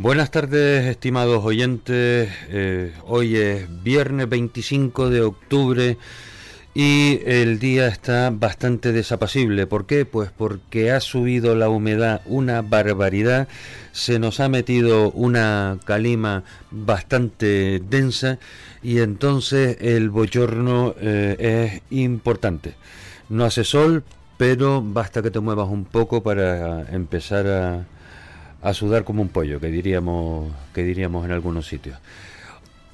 Buenas tardes, estimados oyentes. Eh, hoy es viernes 25 de octubre y el día está bastante desapacible. ¿Por qué? Pues porque ha subido la humedad una barbaridad, se nos ha metido una calima bastante densa y entonces el bochorno eh, es importante. No hace sol, pero basta que te muevas un poco para empezar a a sudar como un pollo, que diríamos, que diríamos en algunos sitios.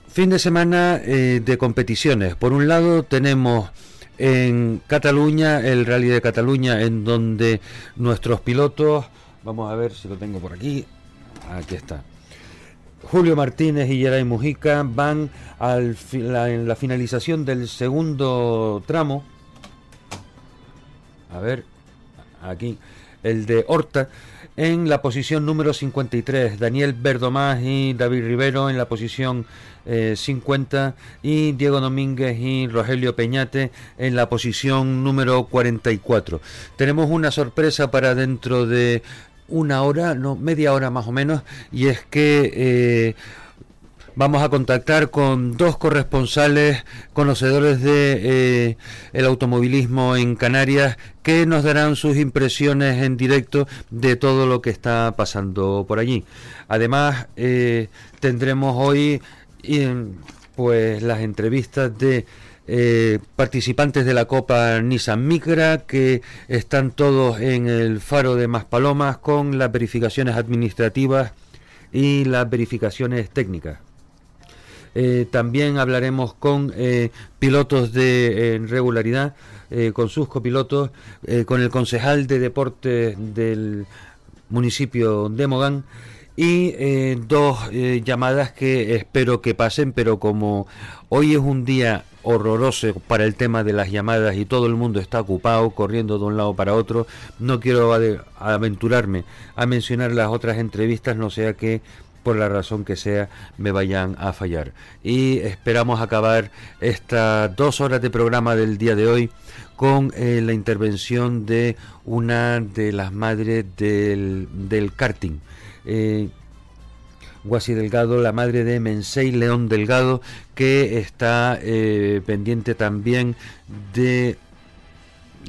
Fin de semana eh, de competiciones. Por un lado tenemos en Cataluña el Rally de Cataluña, en donde nuestros pilotos, vamos a ver si lo tengo por aquí, aquí está. Julio Martínez y Geray Mujica van al, en la finalización del segundo tramo. A ver, aquí, el de Horta en la posición número 53, Daniel Verdomás y David Rivero en la posición 50 eh, y Diego Domínguez y Rogelio Peñate en la posición número 44. Tenemos una sorpresa para dentro de una hora, no, media hora más o menos, y es que eh, vamos a contactar con dos corresponsales conocedores de eh, el automovilismo en Canarias que nos darán sus impresiones en directo de todo lo que está pasando por allí. Además, eh, tendremos hoy pues las entrevistas de eh, participantes de la Copa Nissan Micra que están todos en el faro de Maspalomas con las verificaciones administrativas y las verificaciones técnicas. Eh, también hablaremos con eh, pilotos de regularidad, eh, con sus copilotos, con el concejal de deportes del municipio de Mogán y dos llamadas que espero que pasen, pero como hoy es un día horroroso para el tema de las llamadas y todo el mundo está ocupado corriendo de un lado para otro, no quiero aventurarme a mencionar las otras entrevistas, no sea que por la razón que sea, me vayan a fallar. Y esperamos acabar estas dos horas de programa del día de hoy con eh, la intervención de una de las madres del, karting. Eh, Guasi Delgado, la madre de Mensei León Delgado, que está eh, pendiente también de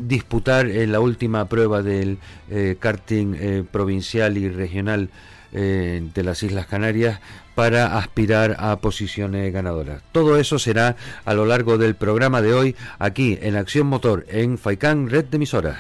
disputar la última prueba del eh, karting provincial y regional eh, de las Islas Canarias para aspirar a posiciones ganadoras. Todo eso será a lo largo del programa de hoy aquí en Acción Motor en Faicán Red de Emisoras.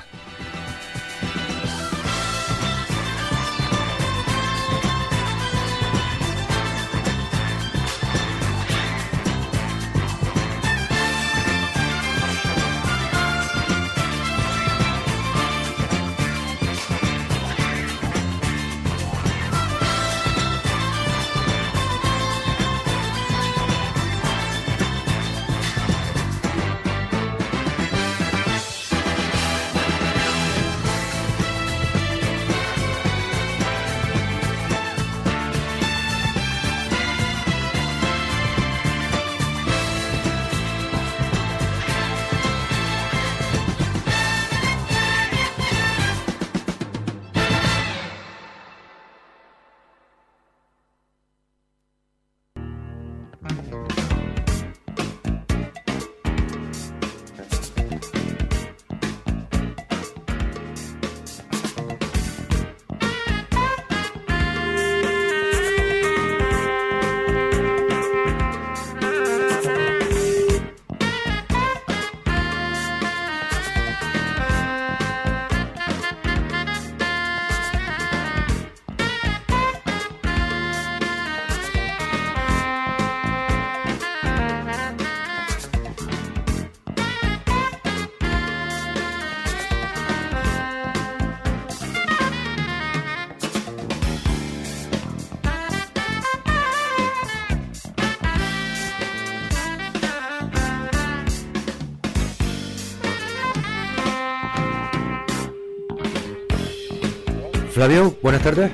Flavio, buenas tardes.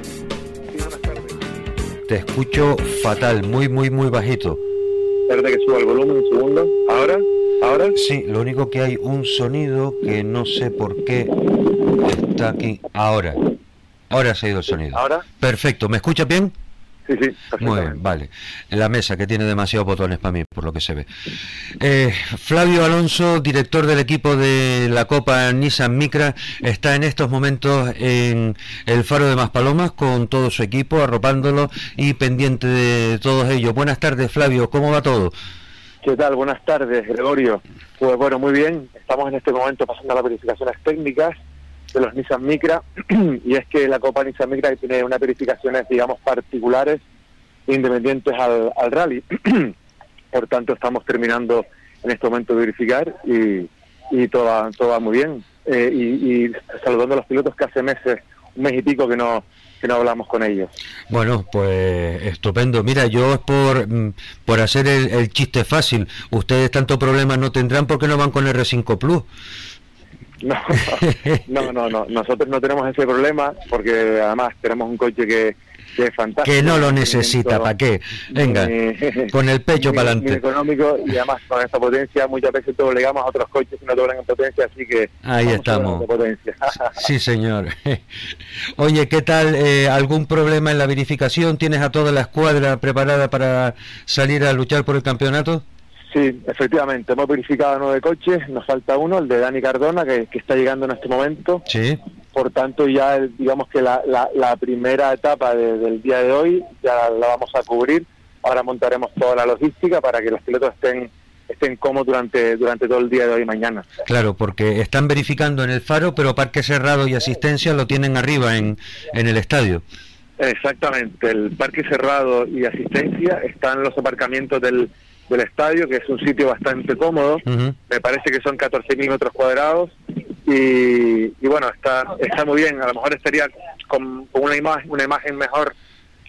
buenas tardes. Te escucho fatal, muy, muy, muy bajito. Espérate que suba el volumen un segundo. ¿Ahora? ¿Ahora? Sí, lo único que hay un sonido que no sé por qué está aquí. Ahora. Ahora se ha ido el sonido. ¿Ahora? Perfecto. ¿Me escucha bien? Sí, sí, Muy bien, vale. La mesa que tiene demasiados botones para mí, por lo que se ve. Eh, Flavio Alonso, director del equipo de la Copa Nissan Micra, está en estos momentos en el Faro de Maspalomas con todo su equipo, arropándolo y pendiente de todos ellos. Buenas tardes, Flavio, ¿cómo va todo? ¿Qué tal? Buenas tardes, Gregorio. Pues bueno, muy bien. Estamos en este momento pasando las verificaciones técnicas de los Nissan Micra y es que la Copa Nissan Micra tiene unas verificaciones, digamos, particulares independientes al, al rally. Por tanto, estamos terminando en este momento de verificar y, y todo, va, todo va muy bien. Eh, y, y saludando a los pilotos que hace meses, un mes y pico que no que no hablamos con ellos. Bueno, pues estupendo. Mira, yo es por, mm, por hacer el, el chiste fácil. Ustedes tanto problemas no tendrán porque no van con R5 Plus. No, no, no, no, nosotros no tenemos ese problema porque además tenemos un coche que, que es fantástico. Que no lo necesita, ¿para qué? Venga, Muy- con el pecho para adelante. económico y además con esta potencia muchas veces doblegamos a otros coches y no doblan en potencia, así que Ahí estamos. potencia. Sí, señor. Oye, ¿qué tal? Eh, ¿Algún problema en la verificación? ¿Tienes a toda la escuadra preparada para salir a luchar por el campeonato? Sí, efectivamente, hemos verificado nueve coches, nos falta uno, el de Dani Cardona, que, que está llegando en este momento. Sí. Por tanto, ya el- digamos que la, la, la primera etapa de- del día de hoy ya la vamos a cubrir. Ahora montaremos toda la logística para que los pilotos estén estén cómodos durante durante todo el día de hoy y mañana. Claro, porque están verificando en el faro, pero parque cerrado y asistencia lo tienen arriba en, en el estadio. Exactamente, el parque cerrado y asistencia están los aparcamientos del, del estadio, que es un sitio bastante cómodo. Me parece que son 14.000 metros cuadrados y, y bueno, está está muy bien. A lo mejor estaría con, con una, imagen, una imagen mejor,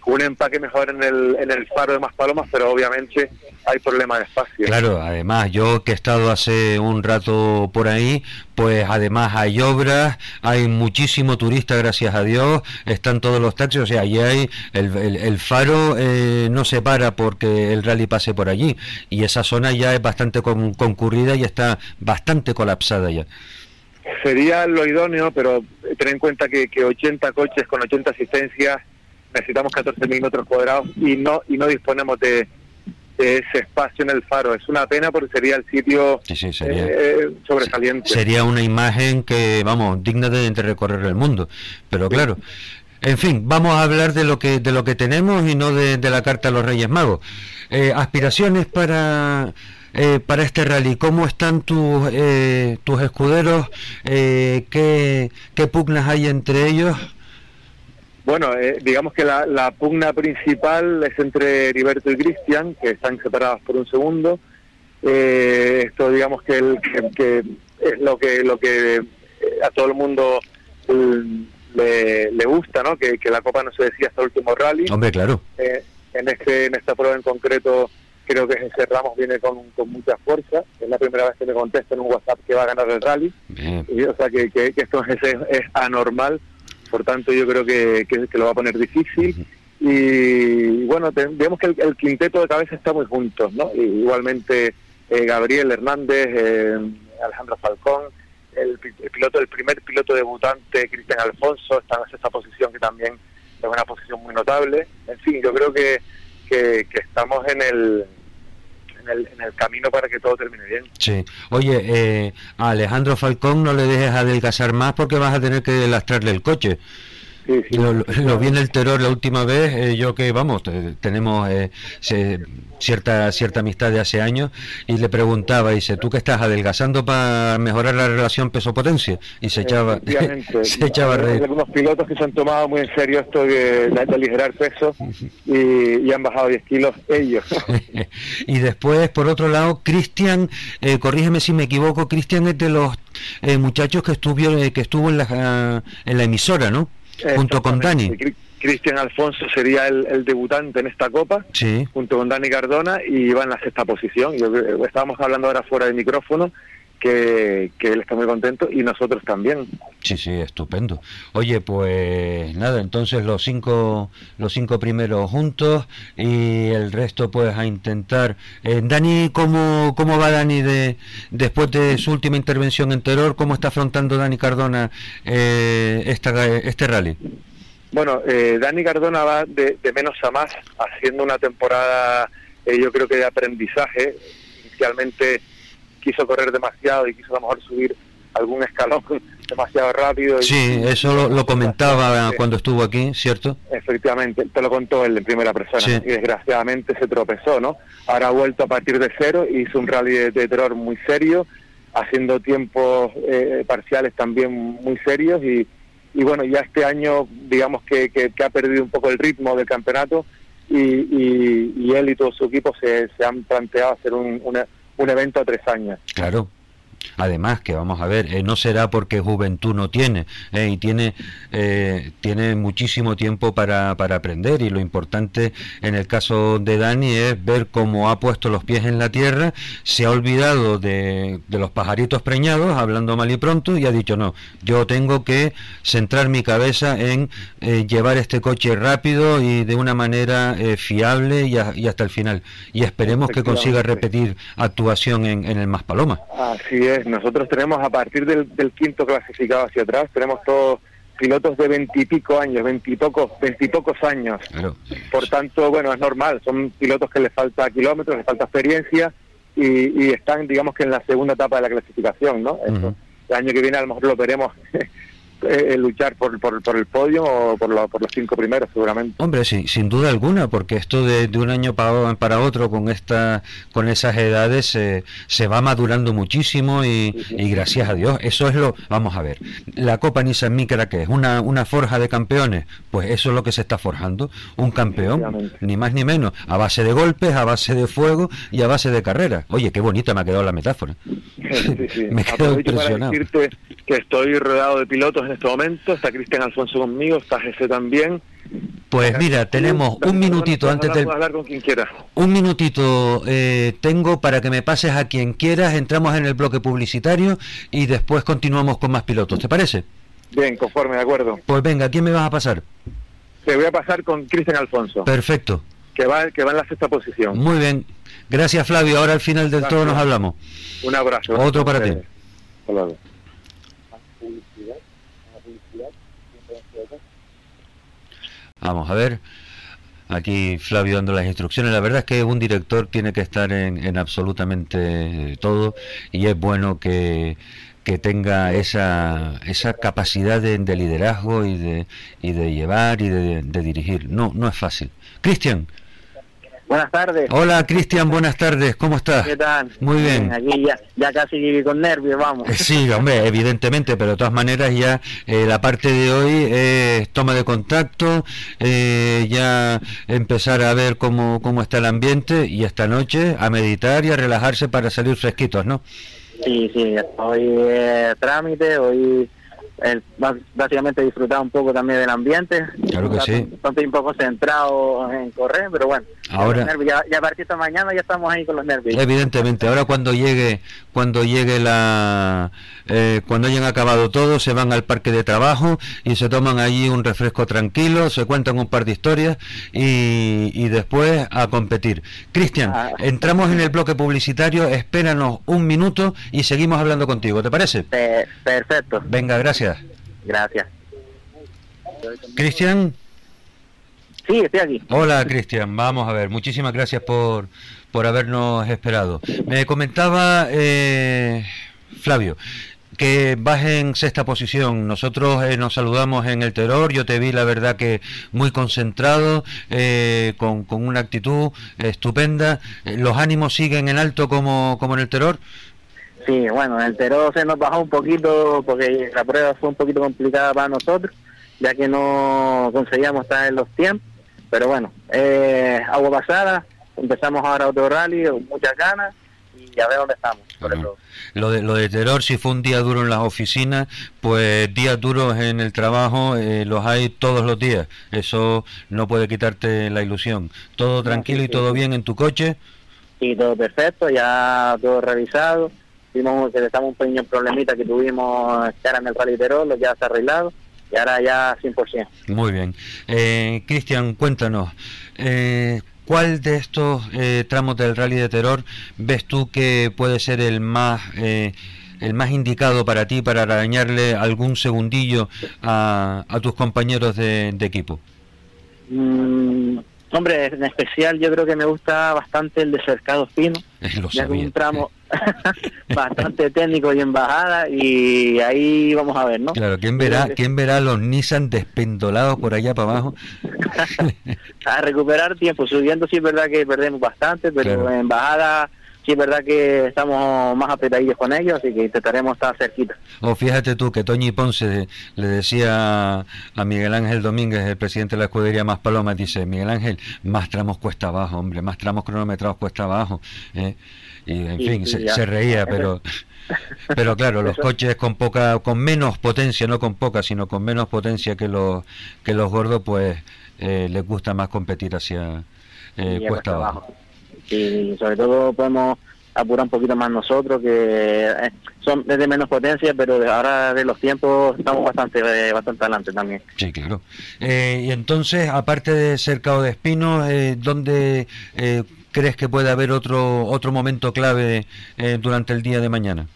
un empaque mejor en el, en el faro de Maspalomas, pero obviamente hay problema de espacio. Claro, además yo que he estado hace un rato por ahí, pues además hay obras, hay muchísimo turista, gracias a Dios, están todos los taxis, o sea, allí hay el, el- el faro eh, no se para porque el rally pase por allí y esa zona ya es bastante con- concurrida y está bastante colapsada ya. Sería lo idóneo, pero ten en cuenta que, que 80 coches con 80 asistencias necesitamos 14.000 metros cuadrados y no y no disponemos de, de ese espacio en el faro. Es una pena porque sería el sitio Sí, sí, sería. eh, sobresaliente. Sería una imagen que, vamos, digna de, de recorrer el mundo. Pero claro, en fin, vamos a hablar de lo que de lo que tenemos y no de, de la carta a los Reyes Magos. Eh, aspiraciones para eh, para este rally. ¿Cómo están tus eh, tus escuderos? Eh, ¿qué, ¿Qué pugnas hay entre ellos? Bueno, eh, digamos que la, la pugna principal es entre Heriberto y Cristian, que están separados por un segundo. Eh, esto, digamos que, el, que, que es lo que lo que eh, a todo el mundo mm, le, le gusta, ¿no? Que, que la Copa no se decía hasta el último rally. Hombre, claro. Eh, en este en esta prueba en concreto creo que ese Ramos viene con, con mucha fuerza. Es la primera vez que me contesta en un WhatsApp que va a ganar el rally. Bien. Y, o sea que, que- que esto es, es, es anormal, por tanto yo creo que, que, que lo va a poner difícil. Y bueno, te- vemos que el, el quinteto de cabeza está muy juntos, ¿no? Y igualmente eh, Gabriel Hernández, eh, Alejandro Falcón, el, el piloto, el primer piloto debutante, Cristian Alfonso, está en esa posición que también es una posición muy notable. En fin, yo creo que, que, que estamos en el, en el en el camino para que todo termine bien. Sí. Oye, eh, a Alejandro Falcón no le dejes adelgazar más porque vas a tener que lastrarle el coche. Sí, sí. Lo, lo- lo vi en el terror la última vez, eh, yo que vamos, te- tenemos eh, se- cierta cierta amistad de hace años y le preguntaba, dice, ¿tú que estás adelgazando para mejorar la relación peso-potencia? Y se echaba, se echaba a Hay algunos pilotos que se han tomado muy en serio esto de, de- aligerar peso y, y han bajado 10 kilos ellos. y después, por otro lado, Cristian, eh, corrígeme si me equivoco, Cristian es de los eh, muchachos que estuvo, eh, que estuvo en la, en la emisora, ¿no? Junto con Dani. Cristian Alfonso sería el, el debutante en esta copa, Sí. junto con Dani Cardona, y va en la sexta posición. Yo estábamos hablando ahora fuera del micrófono, que, que él está muy contento y nosotros también. Sí, sí, estupendo. Oye, pues nada, entonces los cinco, los cinco primeros juntos y el resto pues a intentar. Eh, Dani, ¿cómo, ¿cómo va Dani de, después de su última intervención en Terror? ¿Cómo está afrontando Dani Cardona eh, esta, este rally? Bueno, eh, Dani Cardona va de, menos a más, haciendo una temporada, eh, yo creo que de aprendizaje. Inicialmente quiso correr demasiado y quiso a lo mejor subir algún escalón demasiado rápido. sí, eso lo, comentaba cuando estuvo aquí, ¿cierto? Efectivamente, te lo contó él en primera persona y desgraciadamente se tropezó, ¿no? Ahora ha vuelto a partir de cero, hizo un rally de, terror muy serio, haciendo tiempos eh, parciales también muy serios y, y bueno, ya este año digamos que, que, ha perdido un poco el ritmo del campeonato y, y, él y todo su equipo se, se han planteado hacer un, un evento a tres años. Claro, Además, que vamos a ver, eh, no será porque juventud no tiene, eh, y tiene, eh, tiene muchísimo tiempo para, para aprender, y lo importante en el caso de Dani es ver cómo ha puesto los pies en la tierra, se ha olvidado de, de los pajaritos preñados, hablando mal y pronto, y ha dicho, no, yo tengo que centrar mi cabeza en llevar este coche rápido y de una manera fiable y, hasta el final. Y esperemos que consiga repetir actuación en, en el Más Paloma. Así es nosotros tenemos a partir del, quinto clasificado hacia atrás, tenemos todos pilotos de veintipico años, veintipocos, veintipocos años. Por tanto, bueno, es normal, son pilotos que les falta kilómetros, les falta experiencia y, están, digamos que en la segunda etapa de la clasificación, ¿no? El año que viene a lo mejor lo veremos eh, luchar por, por, por, el podio o por, por, los cinco primeros seguramente. Hombre, sí, sin duda alguna, porque esto de, de un año para, para, otro con esta con esas edades eh, se va madurando muchísimo y, y, gracias a Dios, eso es lo, vamos a ver, la Copa Nissan Micra que es una, una forja de campeones, pues eso es lo que se está forjando, un campeón, ni más ni menos, a base de golpes, a base de fuego y a base de carrera. Oye, qué bonita me ha quedado la metáfora. me quedo impresionado. Para decirte que estoy rodeado de pilotos en este momento, está Cristian Alfonso conmigo, está Jesse también. Pues mira, tenemos un minutito antes de... hablar con quien quiera. Un minutito eh, tengo para que me pases a quien quieras, entramos en el bloque publicitario y después continuamos con más pilotos, ¿te parece? Bien, conforme, de acuerdo. Pues venga, ¿quién me vas a pasar? Te voy a pasar con Cristian Alfonso. Perfecto. Que va, que va en la sexta posición. Muy bien. Gracias, Flavio. Ahora al final del todo nos hablamos. Un abrazo. Otro para ti. Vamos a ver. Aquí Flavio dando las instrucciones. La verdad es que un director tiene que estar en, absolutamente todo y es bueno que, que tenga esa, esa capacidad de, liderazgo y de, y de llevar y de, de dirigir. No, no es fácil. Cristian, Buenas tardes. Hola, Cristian, buenas tardes. ¿Cómo estás? ¿Qué tal? Muy bien. Aquí ya, ya casi con nervios, vamos. Eh, sí, hombre, evidentemente, pero de todas maneras ya eh, la parte de hoy es toma de contacto, eh, ya empezar a ver cómo, cómo está el ambiente y esta noche a meditar y a relajarse para salir fresquitos, ¿no? Sí, sí, hoy es trámite, hoy el, básicamente disfrutar un poco también del ambiente. Claro que sí. Estoy un poco centrado en correr, pero bueno. Ahora, ya, ya, a partir de mañana ya estamos ahí con los nervios. Evidentemente, ahora cuando llegue, cuando llegue la, eh, cuando hayan acabado todo, se van al parque de trabajo y se toman allí un refresco tranquilo, se cuentan un par de historias y, y después a competir. Cristian, ah. entramos en el bloque publicitario, espéranos un minuto y seguimos hablando contigo, ¿te parece? perfecto. Venga, gracias. Gracias. Cristian. Sí, estoy aquí. Hola, Cristian. Vamos a ver. Muchísimas gracias por, por habernos esperado. Me comentaba eh, Flavio que vas en sexta posición. Nosotros eh, nos saludamos en el terror. Yo te vi, la verdad, que muy concentrado, eh, con, con, una actitud estupenda. ¿Los ánimos siguen en alto como, como en el terror? Sí, bueno, en el terror se nos bajó un poquito porque la prueba fue un poquito complicada para nosotros, ya que no conseguíamos estar en los tiempos pero bueno, eh, agua pasada, empezamos ahora otro rally, muchas ganas y a ver dónde estamos. Lo de, lo de terror, si fue un día duro en las oficinas, pues días duros en el trabajo eh, los hay todos los días. Eso no puede quitarte la ilusión. ¿Todo tranquilo y todo bien en tu coche? Sí, todo perfecto, ya todo revisado. Vimos que estamos un pequeño problemita que tuvimos que era en el rally Terror, lo ya ha arreglado y ahora ya 100%. Muy bien. Eh, Cristian, cuéntanos, eh, ¿cuál de estos eh, tramos del rally de terror ves tú que puede ser el más... Eh, el más indicado para ti para arañarle algún segundillo a, a tus compañeros de, equipo? Mm, hombre, en especial yo creo que me gusta bastante el de Cercado Fino, ya que un tramo bastante técnico y embajada y ahí vamos a ver, ¿no? Claro, ¿quién verá, ¿quién verá los Nissan despendolados por allá para abajo? a recuperar tiempo, subiendo sí es verdad que perdemos bastante, pero en embajada sí es verdad que estamos más apretadillos con ellos, así que intentaremos estar cerquita. O fíjate tú que Toñi Ponce le decía a Miguel Ángel Domínguez, el presidente de la escudería Más Palomas, dice, Miguel Ángel, más tramos cuesta abajo, hombre, más tramos cronometrados cuesta abajo. ¿eh? Y en fin, se, reía, pero... Pero claro, los coches con poca, con menos potencia, no con poca, sino con menos potencia que los que los gordos, pues eh, les gusta más competir hacia eh, cuesta abajo y sobre todo podemos apurar un poquito más nosotros, que eh, son desde menos potencia, pero ahora de los tiempos estamos bastante eh, bastante adelante también. Sí, claro. Eh, y entonces, aparte de Cercado de Espinos, eh, ¿dónde crees que puede haber otro otro momento clave durante el día de mañana?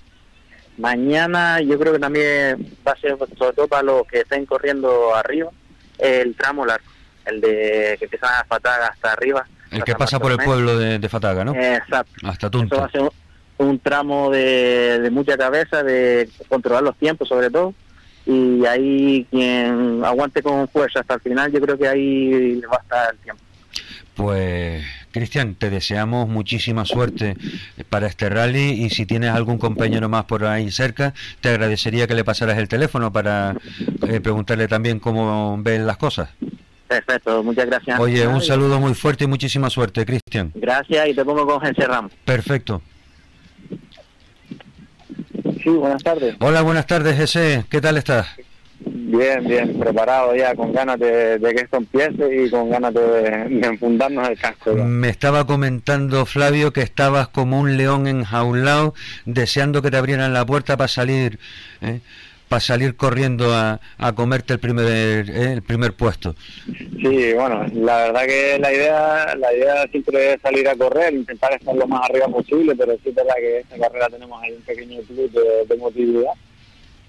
Mañana yo creo que también va a ser, sobre todo para los que estén corriendo arriba, el tramo largo, el de que empiezan a patar hasta arriba el que pasa por el pueblo de, Fataga, ¿no? Exacto. Hasta Tunto. Eso va a ser un, tramo de, mucha cabeza, de controlar los tiempos sobre todo. Y ahí quien aguante con fuerza hasta el final, yo creo que ahí va a estar el tiempo. Pues Cristian, te deseamos muchísima suerte para este rally y si tienes algún compañero más por ahí cerca, te agradecería que le pasaras el teléfono para eh, preguntarle también cómo ven las cosas. Perfecto, muchas gracias. Oye, un saludo muy fuerte y muchísima suerte, Cristian. Gracias y te pongo con José Ramos. Perfecto. Sí, buenas tardes. Hola, buenas tardes, José. ¿Qué tal estás? Bien, bien, preparado ya, con ganas de, que esto empiece y con ganas de, enfundarnos el casco. Me estaba comentando Flavio que estabas como un león enjaulado, deseando que te abrieran la puerta para salir. ¿eh? para salir corriendo a, a comerte el primer eh, el primer puesto. Sí, bueno, la verdad que la idea la idea siempre es salir a correr, intentar estar lo más arriba posible, pero sí es verdad que esta carrera tenemos ahí un pequeño club de, de motividad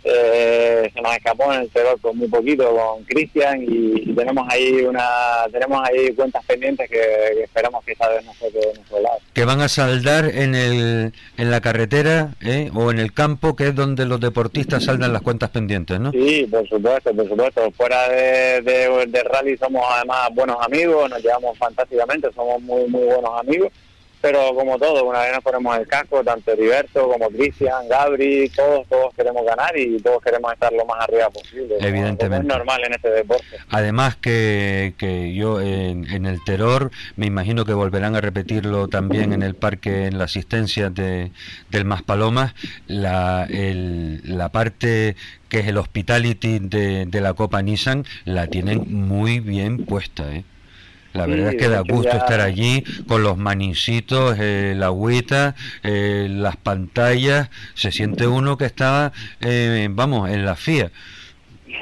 eh, se nos escapó en el terror con muy poquito con Cristian y, tenemos ahí una tenemos ahí cuentas pendientes que, esperamos que esta vez no se de nuestro lado. Que van a saldar en el en la carretera ¿eh? o en el campo, que es donde los deportistas saldan las cuentas pendientes, ¿no? Sí, por supuesto, por supuesto. Fuera de, de rally somos además buenos amigos, nos llevamos fantásticamente, somos muy muy buenos amigos pero como todo, una vez nos ponemos el casco, tanto Heriberto como Cristian, Gabri, todos, todos queremos ganar y todos queremos estar lo más arriba posible. Evidentemente. es normal en este deporte. Además que, que yo en, el Terror me imagino que volverán a repetirlo también en el parque, en la asistencia de, del Más Palomas, la, el, la parte que es el hospitality de, de la Copa Nissan la tienen muy bien puesta, ¿eh? La verdad es que da gusto estar allí con los manicitos, eh, la agüita, eh, las pantallas. Se siente uno que está, eh, vamos, en la FIA.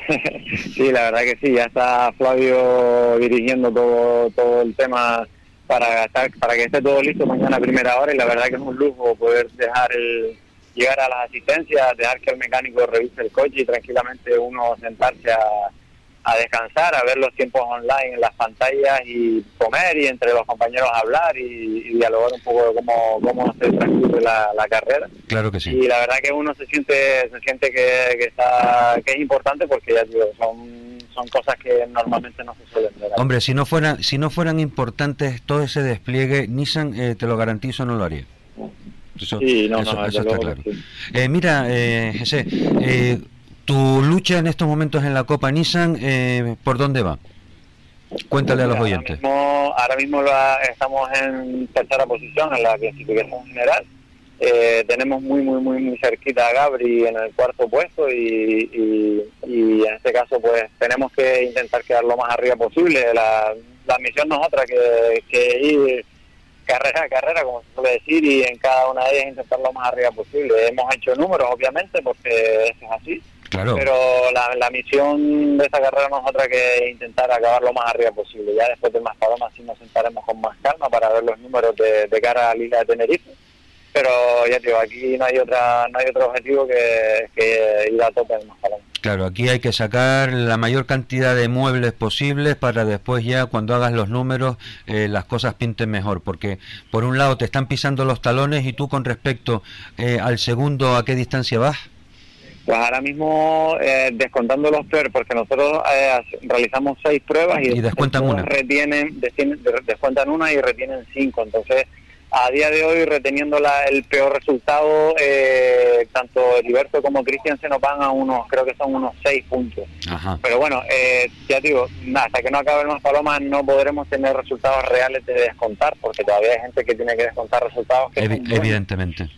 sí, la verdad que sí. Ya está Flavio dirigiendo todo, todo el tema para, para que esté todo listo mañana a primera hora y la verdad que es un lujo poder dejar el llegar a las asistencias, dejar que el mecánico revise el coche y tranquilamente uno sentarse a a descansar, a ver los tiempos online en las pantallas y comer y entre los compañeros hablar y, dialogar un poco de cómo, cómo se transcurre la, carrera. Claro que sí. Y la verdad que uno se siente se siente que, que está que es importante porque ya digo, son son cosas que normalmente no se suelen ver. Hombre, si no fueran si no fueran importantes todo ese despliegue, Nissan eh, te lo garantizo no lo haría. sí, no, no, eso está claro. Eh, mira, eh, José, eh, tu lucha en estos momentos en la Copa Nissan, eh, ¿por dónde va? Cuéntale a los oyentes. Ahora mismo, estamos en tercera posición en la clasificación general. Eh, tenemos muy, muy, muy, muy cerquita a Gabri en el cuarto puesto y, en este caso pues tenemos que intentar quedar lo más arriba posible. La, misión no es otra que, que ir carrera a carrera, como se suele decir, y en cada una de ellas intentar lo más arriba posible. Hemos hecho números, obviamente, porque eso es así pero la, misión de esta carrera no es otra que intentar acabar lo más arriba posible. Ya después del más paloma sí nos sentaremos con más calma para ver los números de, cara a la Isla de Tenerife. pero ya digo, aquí no hay otra no hay otro objetivo que, que ir a tope en Claro, aquí hay que sacar la mayor cantidad de muebles posibles para después ya cuando hagas los números eh, las cosas pinten mejor, porque por un lado te están pisando los talones y tú con respecto eh, al segundo, ¿a qué distancia vas? Pues ahora mismo eh, descontando los peores, porque nosotros realizamos seis pruebas y, descuentan una. Retienen, descuentan una y retienen cinco, entonces a día de hoy reteniendo el peor resultado, eh, tanto Heriberto como Cristian se nos van a unos, creo que son unos seis puntos. Pero bueno, eh, ya digo, hasta que no acabe el más palomas no podremos tener resultados reales de descontar, porque todavía hay gente que tiene que descontar resultados. evidentemente.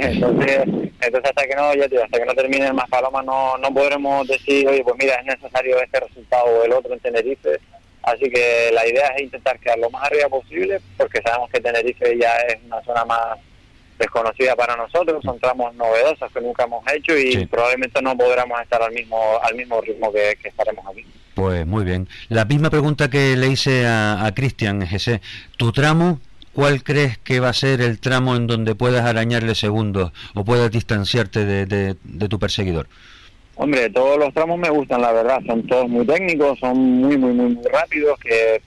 Entonces, entonces hasta que no, ya digo, hasta que no termine el más palomas no, no podremos decir, oye, pues mira, es necesario este resultado o el otro en Tenerife Así que la idea es intentar quedar lo más arriba posible, porque sabemos que Tenerife ya es una zona más desconocida para nosotros, son tramos novedosos que nunca hemos hecho y probablemente no podremos estar al mismo al mismo ritmo que, estaremos aquí. Pues muy bien. La misma pregunta que le hice a, Cristian, José, ¿tu tramo ¿cuál crees que va a ser el tramo en donde puedas arañarle segundos o puedas distanciarte de tu perseguidor? Hombre, todos los tramos me gustan, la verdad. Son todos muy técnicos, son muy, muy, muy, rápidos, que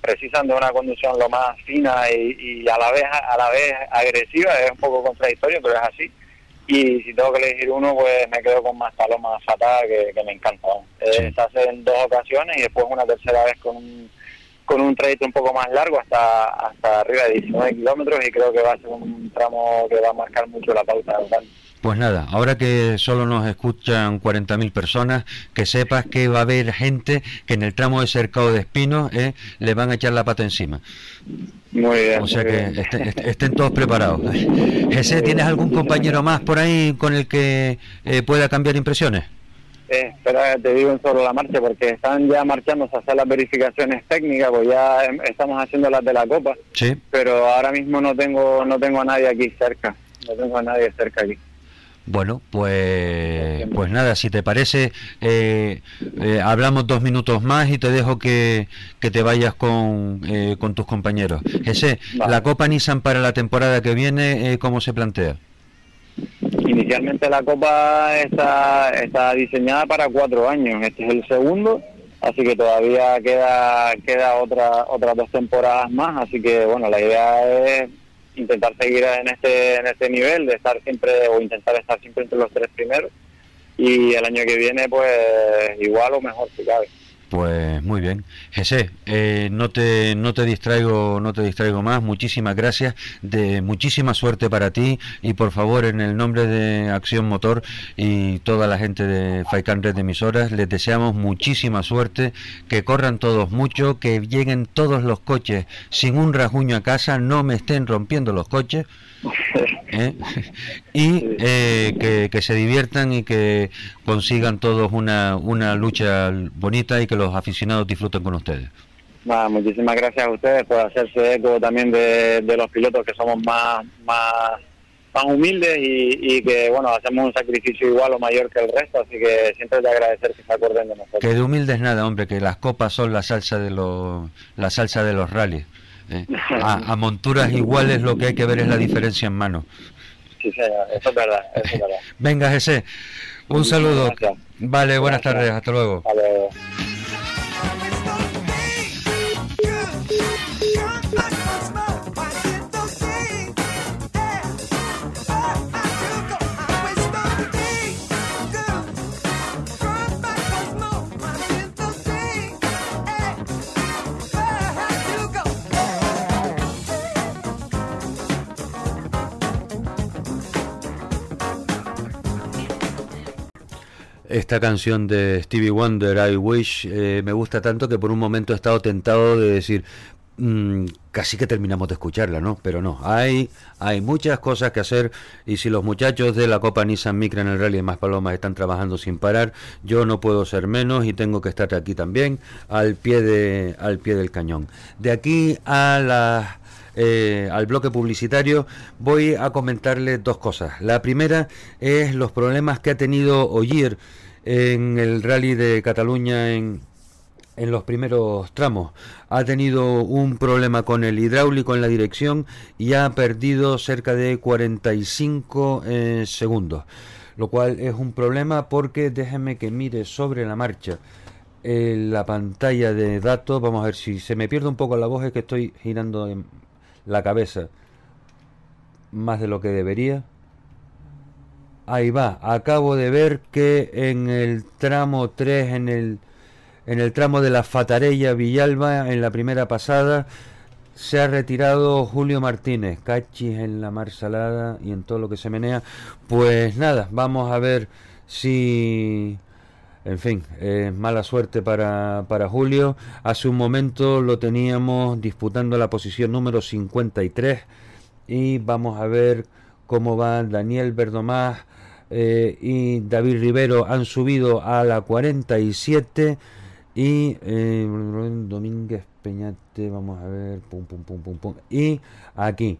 precisan de una conducción lo más fina y, a la vez a la vez agresiva. Es un poco contradictorio, pero es así. Y si tengo que elegir uno, pues me quedo con más palomas fatada que, me encanta. Eh, se hace en dos ocasiones y después una tercera vez con un, con un trayecto un poco más largo hasta hasta arriba de 19 kilómetros y creo que va a ser un tramo que va a marcar mucho la pauta pues nada, ahora que solo nos escuchan 40.000 personas, que sepas que va a haber gente que en el tramo de cercado de espinos eh, le van a echar la pata encima. Muy bien. O sea que estén, todos preparados. Jesse, ¿tienes algún compañero más por ahí con el que eh, pueda cambiar impresiones? Eh, espera, te digo en solo la marcha porque están ya marchando a hacer las verificaciones técnicas, pues ya em, estamos haciendo las de la copa. Sí. Pero ahora mismo no tengo no tengo a nadie aquí cerca, no tengo a nadie cerca aquí. Bueno, pues, pues nada, si te parece, eh, eh, hablamos dos minutos más y te dejo que, que te vayas con, eh, con tus compañeros. Ese, la Copa Nissan para la temporada que viene, ¿cómo se plantea? Inicialmente la Copa está, diseñada para cuatro años, este es el segundo, así que todavía queda, queda otra, otras dos temporadas más, así que bueno, la idea es intentar seguir en este en este nivel de estar siempre o intentar estar siempre entre los tres primeros. Y el año que viene pues igual o mejor si cabe pues muy bien. José, eh, no te no te distraigo, no te distraigo más. Muchísimas gracias, de muchísima suerte para ti y por favor en el nombre de Acción Motor y toda la gente de Faikan Red Emisoras les deseamos muchísima suerte, que corran todos mucho, que lleguen todos los coches sin un rasguño a casa, no me estén rompiendo los coches ¿eh? y eh, que, se diviertan y que consigan todos una, una lucha bonita y que los aficionados disfruten con ustedes. muchísimas gracias a ustedes por hacerse eco también de, los pilotos que somos más, más, más humildes y, que bueno hacemos un sacrificio igual o mayor que el resto, así que siempre de agradecer que se acuerden de nosotros. Que de humildes nada, hombre, que las copas son la salsa de los, la salsa de los rallies. ¿Eh? A, monturas iguales lo que hay que ver es la diferencia en mano. Sí, eso es verdad. Venga, ese un saludo. Vale, buenas tardes, hasta luego. Esta canción de Stevie Wonder, I Wish, eh, me gusta tanto que por un momento he estado tentado de decir, mm, casi que terminamos de escucharla, ¿no? Pero no, hay, hay muchas cosas que hacer y si los muchachos de la Copa Nissan Micra en el Rally de Más Palomas están trabajando sin parar, yo no puedo ser menos y tengo que estar aquí también al pie, de, al pie del cañón. De aquí a la eh, al bloque publicitario, voy a comentarle dos cosas. La primera es los problemas que ha tenido Oyer en el rally de Cataluña en, en los primeros tramos. Ha tenido un problema con el hidráulico en la dirección y ha perdido cerca de 45 eh, segundos, lo cual es un problema porque déjenme que mire sobre la marcha la pantalla de datos. Vamos a ver si se me pierde un poco la voz, es que estoy girando la cabeza más de lo que debería. Ahí va, acabo de ver que en el tramo 3, en el en el tramo de la Fatarella Villalba, en la primera pasada, se ha retirado Julio Martínez, cachis en la mar salada y en todo lo que se menea. Pues nada, vamos a ver si... En fin, es mala suerte para, para Julio. Hace un momento lo teníamos disputando la posición número 53 y vamos a ver cómo va Daniel Verdomás eh, y David Rivero han subido a la 47 y eh, Domínguez Peñate, vamos a ver, pum, pum, pum, pum, pum. Y aquí,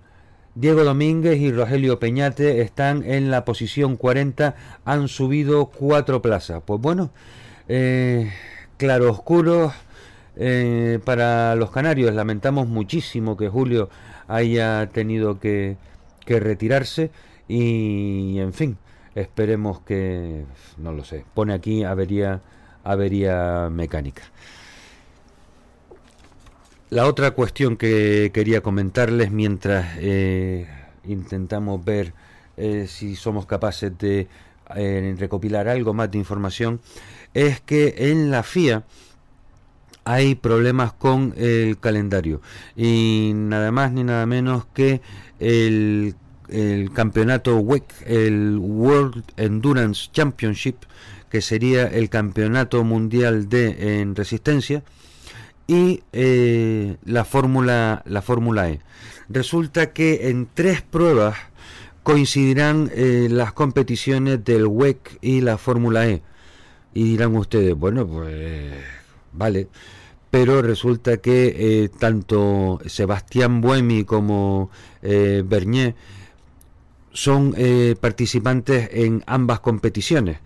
Diego Domínguez y Rogelio Peñate están en la posición 40, han subido cuatro plazas. Pues bueno, eh, claro oscuro eh, para los canarios. Lamentamos muchísimo que Julio haya tenido que retirarse y, en fin, esperemos que, no lo sé, pone aquí avería avería mecánica. La otra cuestión que quería comentarles mientras eh, intentamos ver eh, si somos capaces de eh, recopilar algo más de información es que en la FIA hay problemas con el calendario y nada más ni nada menos que el, el campeonato WEC, el World Endurance Championship, que sería el Campeonato Mundial de en Resistencia, y eh, la Fórmula la Fórmula E. Resulta que en tres pruebas coincidirán eh, las competiciones del WEC y la Fórmula E. Y dirán ustedes, bueno, pues vale, pero resulta que eh, tanto Sebastián Buemi como Bernier son participantes en ambas competiciones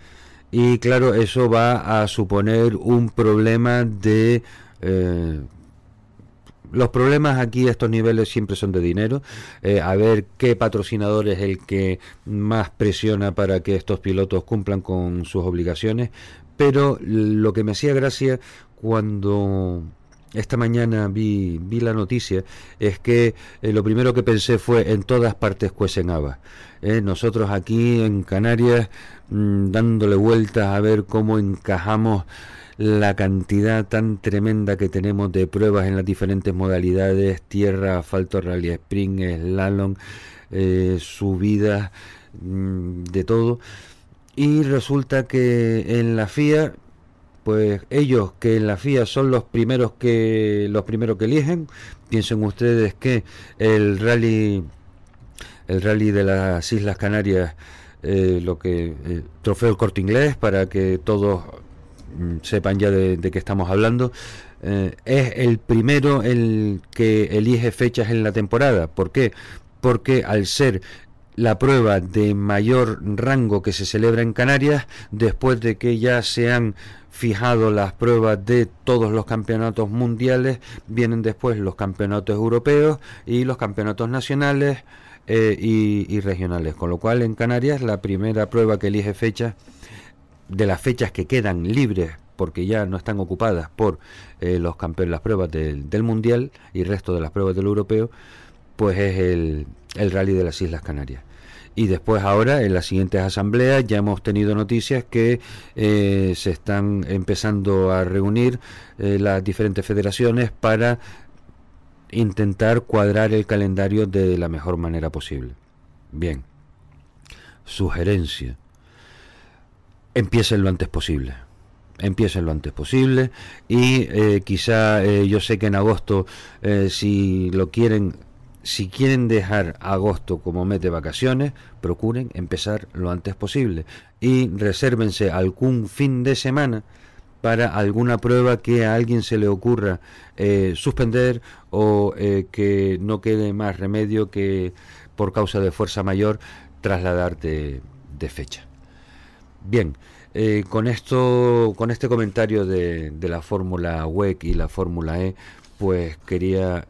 y claro, eso va a suponer un problema de... Eh, los problemas aquí a estos niveles siempre son de dinero. Eh, a ver qué patrocinador es el que más presiona para que estos pilotos cumplan con sus obligaciones. Pero lo que me hacía gracia cuando esta mañana vi, vi la noticia es que eh, lo primero que pensé fue en todas partes cuecen habas. nosotros aquí en Canarias Mm, dándole vueltas a ver cómo encajamos la cantidad tan tremenda que tenemos de pruebas en las diferentes modalidades, tierra, asfalto, rally spring, slalom, eh, subidas, mm, de todo. Y resulta que en la FIA, pues ellos que en la FIA son los primeros que los primeros que eligen, piensen ustedes que el rally el rally de las Islas Canarias eh, lo que eh, trofeo el corte inglés para que todos mm, sepan ya de, qué estamos hablando eh, es el primero el que elige fechas en la temporada ¿por qué? porque al ser la prueba de mayor rango que se celebra en Canarias después de que ya se han fijado las pruebas de todos los campeonatos mundiales vienen después los campeonatos europeos y los campeonatos nacionales eh, y, regionales. Con lo cual en Canarias la primera prueba que elige fecha, de las fechas que quedan libres porque ya no están ocupadas por eh, los campeones, las pruebas del, Mundial y resto de las pruebas del Europeo, pues es el, el Rally de las Islas Canarias. Y después ahora, en las siguientes asambleas, ya hemos tenido noticias que eh, se están empezando a reunir las diferentes federaciones para intentar cuadrar el calendario de la mejor manera posible. Bien, sugerencia, empiecen lo antes posible. Empiecen lo antes posible y eh, quizá eh, yo sé que en agosto eh, si lo quieren si quieren dejar agosto como mes de vacaciones, procuren empezar lo antes posible y resérvense algún fin de semana para alguna prueba que a alguien se le ocurra eh, suspender o eh, que no quede más remedio que por causa de fuerza mayor trasladarte de fecha. Bien, eh, con esto, con este comentario de, la Fórmula WEC y la Fórmula E, pues quería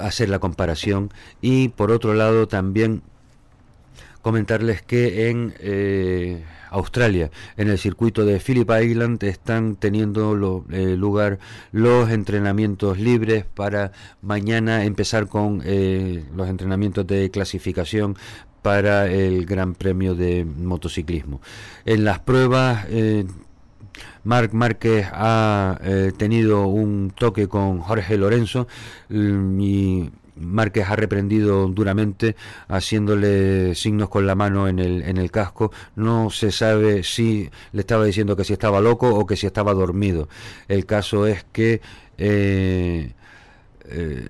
hacer la comparación y por otro lado también comentarles que en eh, Australia, en el circuito de Phillip Island, están teniendo eh, lugar los entrenamientos libres para mañana empezar con eh, los entrenamientos de clasificación para el Gran Premio de Motociclismo. En las pruebas Marc Márquez ha tenido un toque con Jorge Lorenzo mm, y Márquez ha reprendido duramente haciéndole signos con la mano en el, en el casco. No se sabe si le estaba diciendo que si estaba loco o que si estaba dormido. El caso es que eh, eh,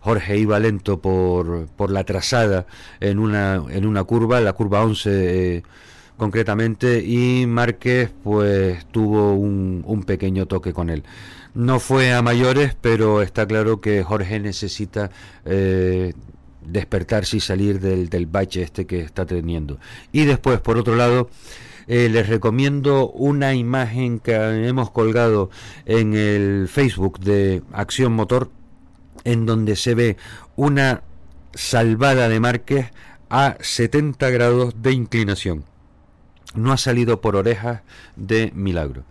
Jorge iba lento por, por la trazada en una, en una curva, la curva 11 eh, concretamente, y Márquez pues tuvo un, un pequeño toque con él. No fue a mayores, pero está claro que Jorge necesita eh, despertarse y salir del, del bache este que está teniendo. Y después, por otro lado, eh, les recomiendo una imagen que hemos colgado en el Facebook de Acción Motor, en donde se ve una salvada de Márquez a 70 grados de inclinación. No ha salido por orejas de milagro.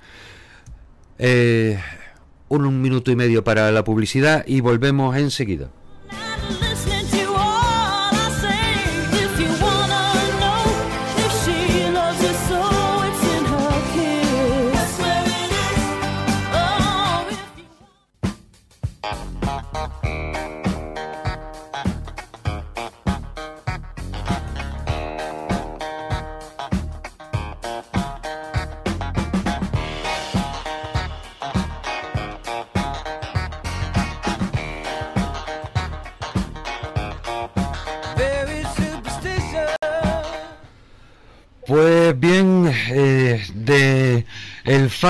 Eh, un minuto y medio para la publicidad y volvemos enseguida.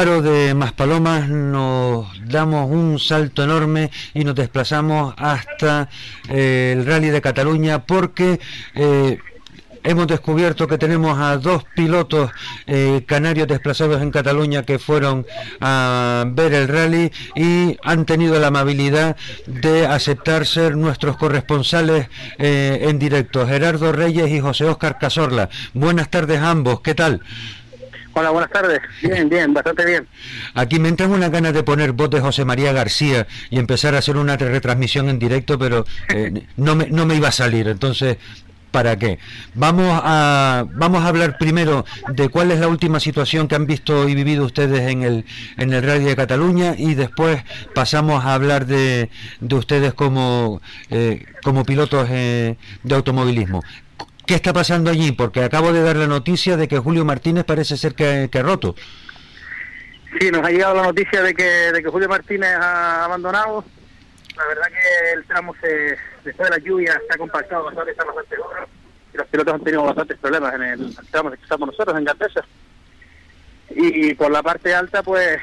Faro de Maspalomas nos damos un salto enorme y nos desplazamos hasta eh, el Rally de Cataluña porque eh, hemos descubierto que tenemos a dos pilotos eh, canarios desplazados en Cataluña que fueron a ver el rally y han tenido la amabilidad de aceptar ser nuestros corresponsales en directo. Gerardo Reyes y José Óscar Casorla. Buenas tardes ambos, ¿qué tal? Hola, buenas tardes. Bien, bien, bastante bien. Aquí me entran unas ganas de poner voz de José María García y empezar a hacer una retransmisión en directo, pero eh, no, me, no me iba a salir. Entonces para qué. Vamos a, vamos a hablar primero de cuál es la última situación que han visto y vivido ustedes en el, en el Radio de Cataluña y después pasamos a hablar de, de ustedes como, eh, como pilotos eh, de automovilismo. ¿Qué está pasando allí? Porque acabo de dar la noticia de que Julio Martínez parece ser que, ha roto. Sí, nos ha llegado la noticia de que, de que Julio Martínez ha abandonado. La verdad que el tramo se después de la lluvia se ha compactado bastante, está bastante duro y los pilotos han tenido bastantes problemas en el tramo que estamos nosotros, en Gandesa. Y, por la parte alta, pues,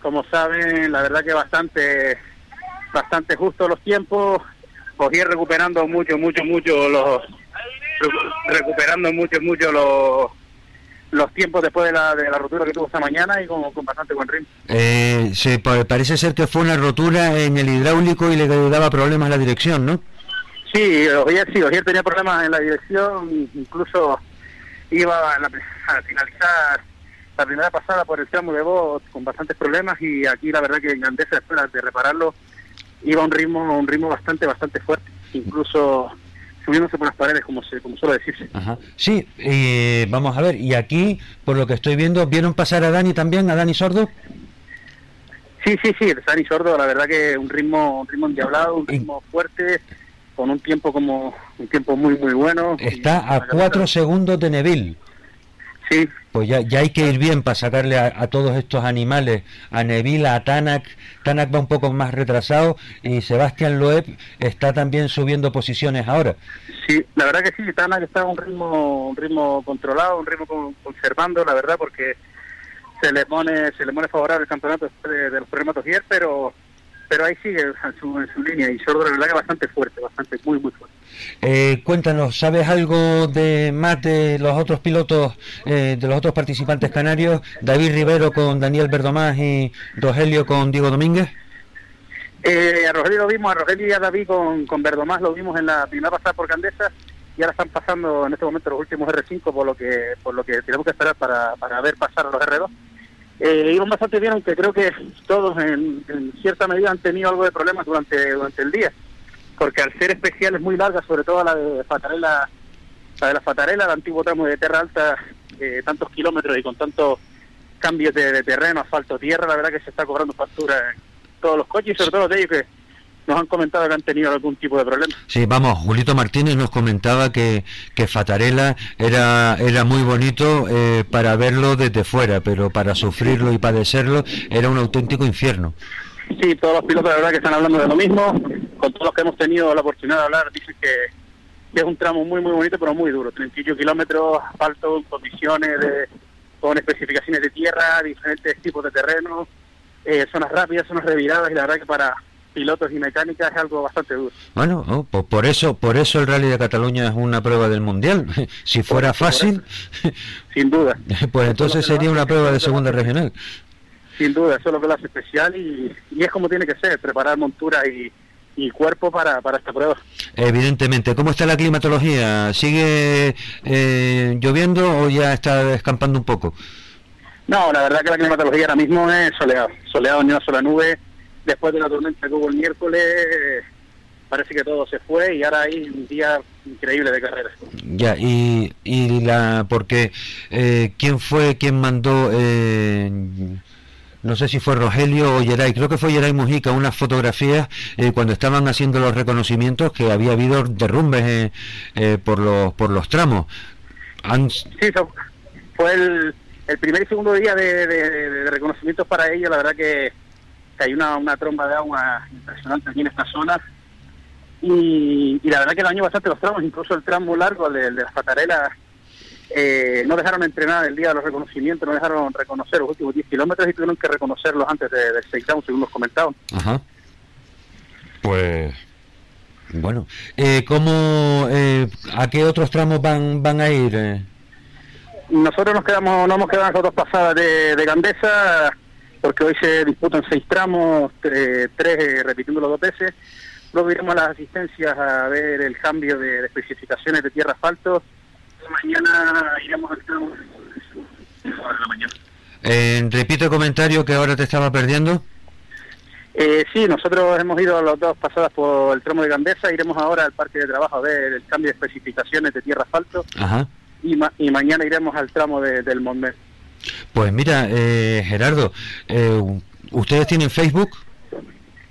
como saben, la verdad que bastante, bastante justo los tiempos, pues ir recuperando mucho, mucho, mucho los, recuperando mucho, mucho los los tiempos después de la, de la rotura que tuvo esta mañana y con, bastante buen ritmo. Eh, se, parece ser que fue una rotura en el hidráulico y le daba problemas a la dirección, ¿no? Sí, ayer sí, ayer tenía problemas en la dirección, incluso iba a, finalizar la primera pasada por el tramo de voz con bastantes problemas y aquí la verdad que en Andesa después de repararlo iba a un ritmo un ritmo bastante bastante fuerte incluso subiéndose por las paredes, como, se, como suele decirse. Sí, eh, vamos a ver, y aquí, por lo que estoy viendo, ¿vieron pasar a Dani también, a Dani Sordo? Sí, sí, sí, Dani Sordo, la verdad que un ritmo, un ritmo endiablado, un ritmo fuerte, con un tiempo como, un tiempo muy, muy bueno. Está a cuatro segundos de Neville. Sí. Pues ya, ya hay que ir bien para sacarle a, todos estos animales, a Neville, a Tanak. Tanak va un poco más retrasado y Sebastián Loeb está también subiendo posiciones ahora. Sí, la verdad que sí, Tanak está a un ritmo, un ritmo controlado, un ritmo conservando, la verdad, porque se le pone, se le pone favorable el campeonato de, los problemas pero pero ahí sigue en su, en su línea y Sordo la verdad que bastante fuerte, bastante, muy, muy fuerte. Eh, cuéntanos, ¿sabes algo de más de los otros pilotos, eh, de los otros participantes canarios? David Rivero con Daniel Verdomás y Rogelio con Diego Domínguez. Eh, a Rogelio lo vimos, a Rogelio y a David con, con Verdomás lo vimos en la primera pasada por Candesa y ahora están pasando en este momento los últimos R5 por lo que por lo que tenemos que esperar para, para ver pasar a los R2. Eh, iban bastante bien, aunque creo que todos en, en, cierta medida han tenido algo de problemas durante, durante el día, porque al ser especiales muy largas, sobre todo la de Fatarela, la de la Fatarela, el antiguo tramo de Terra Alta, eh, tantos kilómetros y con tantos cambios de, terreno, asfalto, tierra, la verdad que se está cobrando factura en todos los coches y sobre todo de ellos que nos han comentado que han tenido algún tipo de problema. Sí, vamos, Julito Martínez nos comentaba que, que Fatarela era, era muy bonito eh, para verlo desde fuera, pero para sufrirlo y padecerlo era un auténtico infierno. Sí, todos los pilotos la verdad que están hablando de lo mismo, con todos los que hemos tenido la oportunidad de hablar, dicen que, que es un tramo muy muy bonito pero muy duro, 38 kilómetros, asfalto, condiciones de, con especificaciones de tierra, diferentes tipos de terreno, eh, zonas rápidas, zonas reviradas y la verdad que para pilotos y mecánicas es algo bastante duro. Bueno, oh, por, eso por eso el Rally de Cataluña es una prueba del Mundial. si fuera fácil, sin duda. Pues entonces sería una prueba de segunda regional. Sin duda, eso es lo que lo hace especial y, y es como tiene que ser, preparar montura y, y cuerpo para, para esta prueba. Evidentemente. ¿Cómo está la climatología? ¿Sigue eh, lloviendo o ya está descampando un poco? No, la verdad que la climatología ahora mismo es soleado. Soleado, ni una sola nube después de la tormenta que hubo el miércoles, parece que todo se fue y ahora hay un día increíble de carreras. Ya, y, y la, porque, eh, ¿quién fue quien mandó, eh, no sé si fue Rogelio o Geray, creo que fue Geray Mujica, unas fotografías eh, cuando estaban haciendo los reconocimientos que había habido derrumbes eh, eh, por, los, por los tramos. Han... Sí, fue el, el primer y segundo día de, reconocimientos para ellos, la verdad que hay una, una tromba de agua impresionante aquí en esta zona. Y, y, la verdad que dañó bastante los tramos, incluso el tramo largo de, de las patarelas. Eh, no dejaron entrenar el día de los reconocimientos, no dejaron reconocer los últimos 10 kilómetros y tuvieron que reconocerlos antes de, del shakedown, según nos comentaban. Ajá. Pues. Bueno, eh, ¿cómo, eh, ¿a qué otros tramos van, van a ir? Eh? Nosotros nos quedamos, no hemos quedado en las dos pasadas de, de Gandesa porque hoy se disputan seis tramos, tres, tres repitiendo dos veces. Luego iremos a las asistencias a ver el cambio de, de especificaciones de tierra asfalto. Mañana iremos al tramo de la mañana. Eh, repito el comentario que ahora te estaba perdiendo. Eh, sí, nosotros hemos ido a las dos pasadas por el tramo de Gandesa, iremos ahora al parque de trabajo a ver el cambio de especificaciones de tierra asfalto Ajá. Y, ma y mañana iremos al tramo de, del Montmer. Pues mira, eh, Gerardo, eh, ¿ustedes tienen Facebook?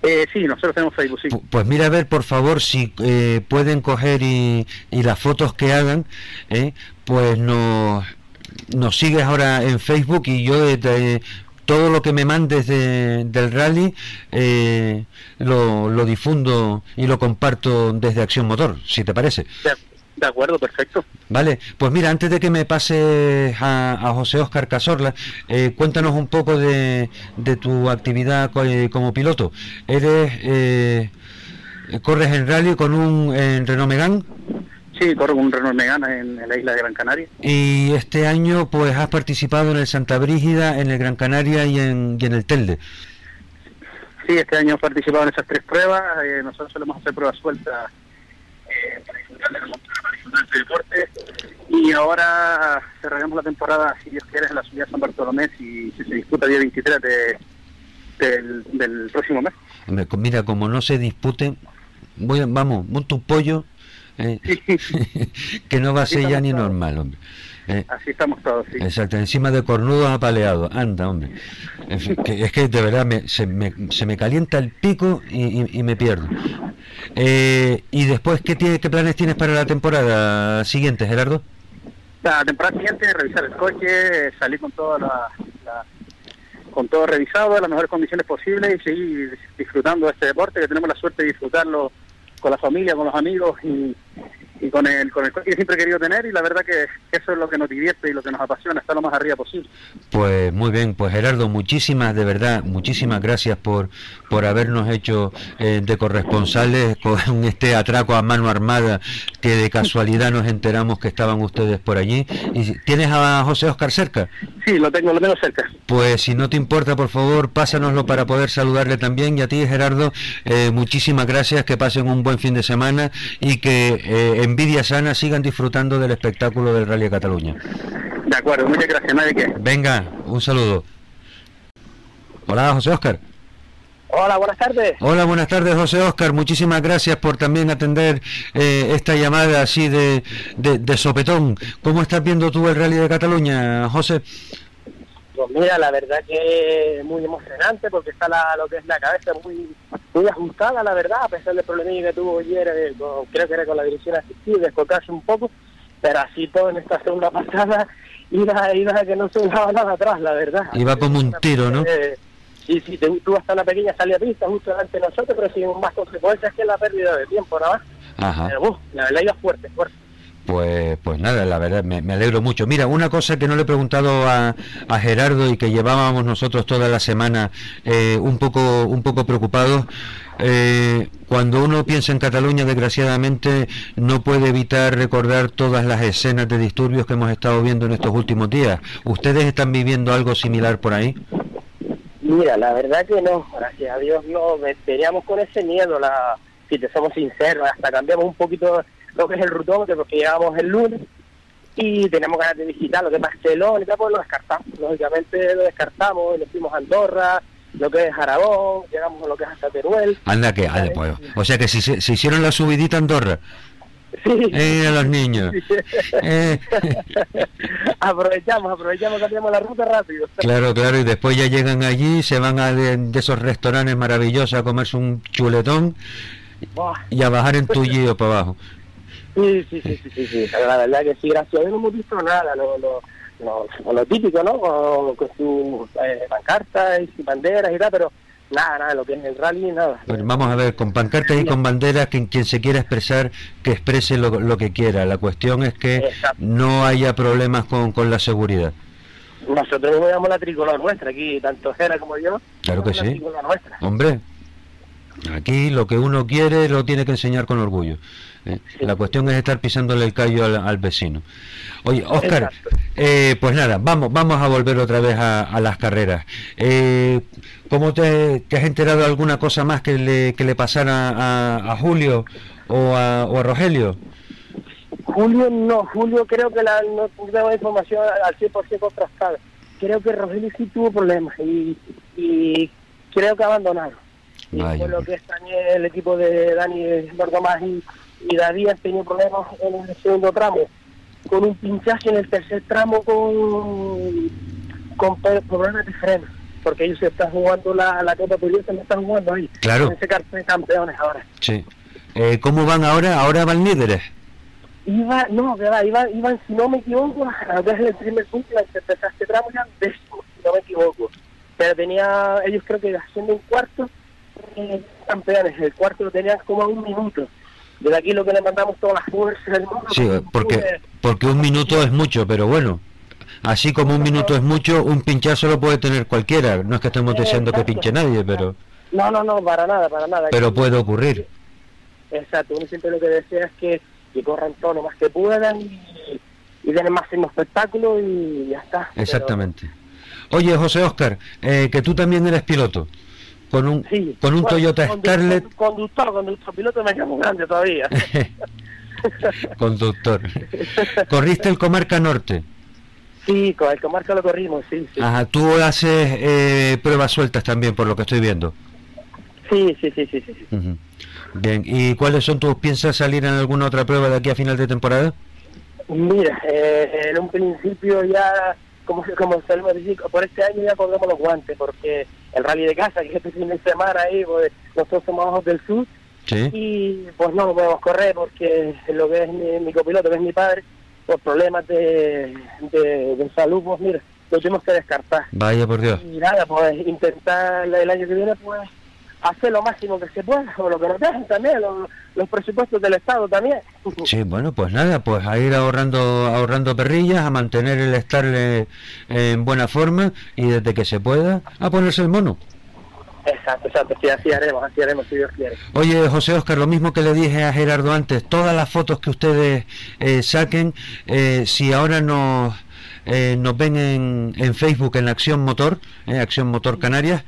Eh, sí, nosotros tenemos Facebook, sí. Pues mira a ver, por favor, si eh, pueden coger y, y, las fotos que hagan, eh, pues nos, nos sigues ahora en Facebook y yo de, todo lo que me mandes de, del rally eh, lo, lo difundo y lo comparto desde Acción Motor, si te parece. De de acuerdo, perfecto. Vale, pues mira, antes de que me pase a, a José Oscar Casorla, eh, cuéntanos un poco de, de tu actividad co eh, como piloto. ¿Eres, eh, corres en rally con un en Renault Megane? Sí, corro con un Renault Megane en, en, la isla de Gran Canaria. Y este año pues has participado en el Santa Brígida, en el Gran Canaria y en, y en el Telde. Sí, este año he participado en esas tres pruebas. Eh, nosotros solemos hacer pruebas sueltas para disfrutar de la del deporte. Y ahora cerraremos la temporada, si Dios quiere, en la subida de San Bartolomé, si, si se disputa el día 23 de, del, del, próximo mes. Mira, como no se dispute, voy vamos, monto un pollo eh, que no va a ser ya ni normal, hombre. Eh, Así estamos todos, sí. Exacto, encima de cornudos apaleados. Anda, hombre. En fin, que, es que de verdad me, se, me, se, me, calienta el pico y, y, y me pierdo. Eh, y después, ¿qué, tiene, ¿qué planes tienes para la temporada siguiente, Gerardo? La temporada siguiente, revisar el coche, salir con toda la, la con todo revisado, en las mejores condiciones posibles y seguir disfrutando de este deporte, que tenemos la suerte de disfrutarlo con la familia, con los amigos y, y con el, con el coche que siempre he querido tener y la verdad que eso es lo que nos divierte y lo que nos apasiona, estar lo más arriba posible. Pues muy bien, pues Gerardo, muchísimas, de verdad, muchísimas gracias por, por habernos hecho eh, de corresponsales con este atraco a mano armada que de casualidad nos enteramos que estaban ustedes por allí. ¿Y ¿Tienes a José Oscar cerca? Sí, lo tengo, lo tengo cerca. Pues si no te importa, por favor, pásanoslo para poder saludarle también. Y a ti, Gerardo, eh, muchísimas gracias, que pasen un buen fin de semana y que eh, envidia sana sigan disfrutando del espectáculo del Rally de Cataluña. De acuerdo, muchas gracias, nadie que. Venga, un saludo. Hola, José Oscar. Hola, buenas tardes. Hola, buenas tardes, José Oscar. Muchísimas gracias por también atender eh, esta llamada así de, de, sopetón. ¿Cómo estás viendo tú el Rally de Cataluña, José? Pues mira, la verdad que es muy emocionante porque está la, lo que es la cabeza muy muy ajustada, la verdad, a pesar del problemilla que tuvo ayer, eh, creo que era con la dirección asistida, descolcarse un poco, pero así todo en esta segunda pasada iba, iba que no se daba nada atrás, la verdad. Iba como un tiro, ¿no? sí, sí, tuvo hasta una pequeña salida pista justo delante de nosotros, pero sin más consecuencias que la pérdida de tiempo, nada más. Ajá. Pero, uh, la verdad iba fuerte, fuerte. Pues, pues nada, la verdad, me, alegro mucho. Mira, una cosa que no le he preguntado a, a Gerardo y que llevábamos nosotros toda la semana eh, un poco un poco preocupados. Eh, cuando uno piensa en Cataluña, desgraciadamente, no puede evitar recordar todas las escenas de disturbios que hemos estado viendo en estos últimos días. ¿Ustedes están viviendo algo similar por ahí? Mira, la verdad que no, gracias a Dios no, veníamos con ese miedo, la, si te somos sinceros, hasta cambiamos un poquito lo que es el rutómetro, porque llegamos el lunes y tenemos ganas de visitar lo que es Barcelona pues lo descartamos. Lógicamente lo descartamos, y le fuimos a Andorra, lo que es Aragón, llegamos a lo que es hasta Teruel. Anda que, pues, o sea que si se, hicieron la subidita a Andorra. Sí. Eh, a los niños. Eh. aprovechamos, aprovechamos, cambiamos la ruta rápido. Claro, claro, y después ya llegan allí, se van a de, esos restaurantes maravillosos a comerse un chuletón y a bajar en tuyo para abajo. Sí, sí, sí, sí, sí, la verdad que sí, gracias a Dios no hemos visto nada, lo, lo, lo, típico, ¿no? Con, con sus eh, pancartas y banderas y tal, pero nada, nada, lo que es el rally, nada. Bueno, vamos a ver, con pancartas y con banderas, quien, quien se quiera expresar, que exprese lo, lo que quiera. La cuestión es que no haya problemas con, con la seguridad. Nosotros llevamos la tricolor nuestra aquí, tanto Jera como yo. Claro que sí. Hombre, aquí lo que uno quiere lo tiene que enseñar con orgullo. ¿Eh? La cuestión es estar pisándole el callo al, vecino. Oye, Oscar, eh, pues nada, vamos, vamos a volver otra vez a, las carreras. Eh, ¿Cómo te, has enterado de alguna cosa más que le, que le pasara a, Julio o a, o a Rogelio? Julio no, Julio creo que la, no tengo información al 100% contrastada. Creo que Rogelio sí tuvo problemas y, y creo que abandonaron. Y fue lo que extrañé el equipo de Dani Bordomás y, y David tenido problemas en el segundo tramo, con un pinchazo en el tercer tramo con, con problemas de freno, porque ellos se están jugando la, la Copa se me están jugando ahí, claro. en ese cartel de campeones ahora. Sí. Eh, ¿Cómo van ahora? ¿Ahora van líderes? Iba, no, iba, iba, iban, si no me equivoco, desde el primer punto, este tramo ya décimo, si no me equivoco. Pero tenía, ellos creo que haciendo un cuarto, eh, campeones, el cuarto lo tenían como a un minuto desde aquí lo que le mandamos todas las fuerzas del mundo. Sí, porque, porque un minuto es mucho, pero bueno, así como un minuto es mucho, un pinchazo lo puede tener cualquiera. No es que estemos diciendo que pinche nadie, pero... No, no, no, para nada, para nada. Pero puede ocurrir. Exacto, uno siempre lo que desea es que, que corran todo lo más que puedan y, y den más en espectáculo y ya está. Exactamente. Oye, José Oscar, eh, que tú también eres piloto con un, con un Toyota Scarlett. Conductor, conductor, piloto me llamo grande todavía. conductor. ¿Corriste el Comarca Norte? Sí, con el Comarca lo corrimos, sí. Ajá, tú haces eh, pruebas sueltas también, por lo que estoy viendo. Sí, sí, sí, sí. sí. Bien, ¿y cuáles son tus piensas salir en alguna otra prueba de aquí a final de temporada? Mira, eh, en un principio ya, como, como solemos decir, por este año ya colgamos los guantes, porque el rally de casa, que este fin de semana ahí, pues, nosotros somos ojos del sur, y pues no lo podemos correr porque lo que es mi, copiloto, que es mi padre, por problemas de, de, salud, pues mira, lo tenemos que descartar. Vaya por Dios. Y nada, pues intentar el año que viene, pues hacer lo máximo que se pueda, o lo que nos dejan también, los, presupuestos del Estado también. Sí, bueno, pues nada, pues a ir ahorrando, ahorrando perrillas, a mantener el estarle en buena forma y desde que se pueda, a ponerse el mono. Exacto, exacto, sí, así haremos, así haremos si Dios quiere. Oye, José Oscar, lo mismo que le dije a Gerardo antes, todas las fotos que ustedes eh, saquen, eh, si ahora nos, eh, nos ven en, en Facebook en Acción Motor, Acción Motor Canarias,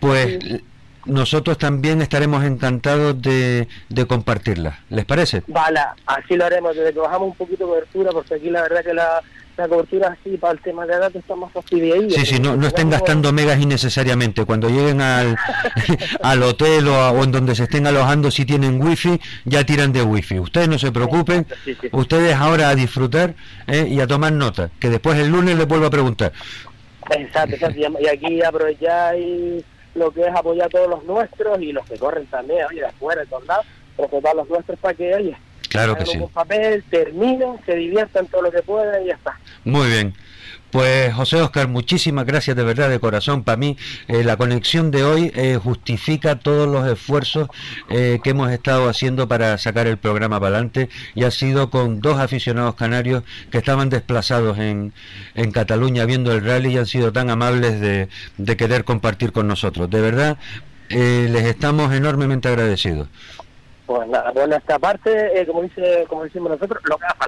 pues nosotros también estaremos encantados de, de compartirla. ¿Les parece? Vale, así lo haremos, desde que bajamos un poquito de cobertura, porque aquí la verdad que la, la cobertura así para el tema de datos está más fastidiada. Sí, sí, no, no estén gastando megas innecesariamente. Cuando lleguen al, al hotel o, en donde se estén alojando, si tienen wifi, ya tiran de wifi. Ustedes no se preocupen, ustedes ahora a disfrutar eh, y a tomar nota, que después el lunes les vuelvo a preguntar. Exacto, exacto. y aquí aprovechar y lo que es apoyar a todos los nuestros y los que corren también, oye, de afuera, de todos lados, pero los nuestros para que, oye, claro que sí. un papel, terminen, se diviertan todo lo que puedan y ya está. Muy bien. Pues José Oscar, muchísimas gracias de verdad de corazón. Para mí eh, la conexión de hoy eh, justifica todos los esfuerzos eh, que hemos estado haciendo para sacar el programa para adelante y ha sido con dos aficionados canarios que estaban desplazados en, en Cataluña viendo el rally y han sido tan amables de, de querer compartir con nosotros. De verdad, les estamos enormemente agradecidos. Pues nada, bueno, esta parte, eh, como dice como decimos nosotros, lo que haga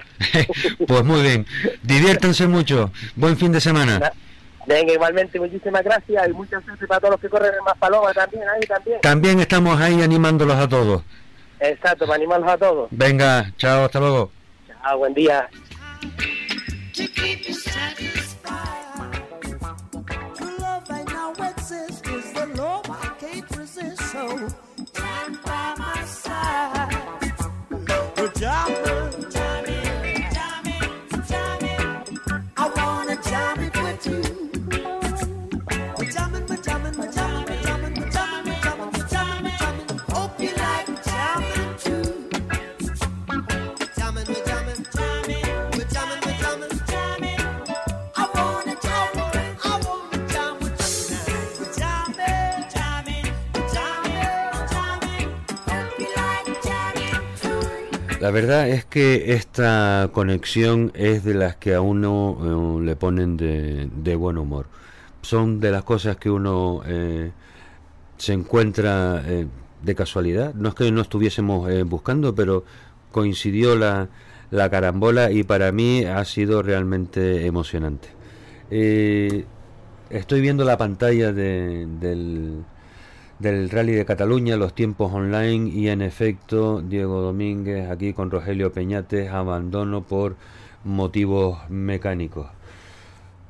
pues muy bien, diviértanse mucho, buen fin de semana. Venga, igualmente, muchísimas gracias y muchas gracias para todos los que corren en Maspaloma también, ahí también. También estamos ahí animándolos a todos. Exacto, para animarlos a todos. Venga, chao, hasta luego. Chao, buen día. eyes. Pajama. La verdad es que esta conexión es de las que a uno eh, le ponen de, buen humor. Son de las cosas que uno eh, se encuentra eh, de casualidad. No es que no estuviésemos buscando, pero coincidió la, la, carambola y para mí ha sido realmente emocionante. estoy viendo la pantalla del del Rally de Cataluña, los tiempos online y en efecto Diego Domínguez aquí con Rogelio Peñates abandono por motivos mecánicos.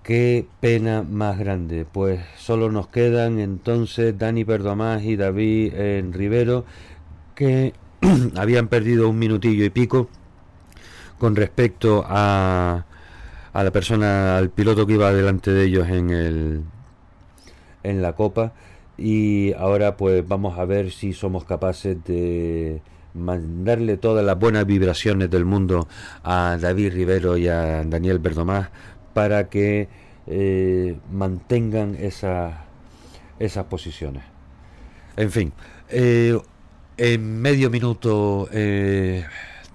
Qué pena más grande, pues solo nos quedan entonces Dani Perdomás y David en Rivero que habían perdido un minutillo y pico con respecto a, a la persona, al piloto que iba delante de ellos en el en la copa y ahora pues vamos a ver si somos capaces de mandarle todas las buenas vibraciones del mundo a David Rivero y a Daniel Verdomás para que eh, mantengan esas esas posiciones. En fin, eh, en medio minuto eh,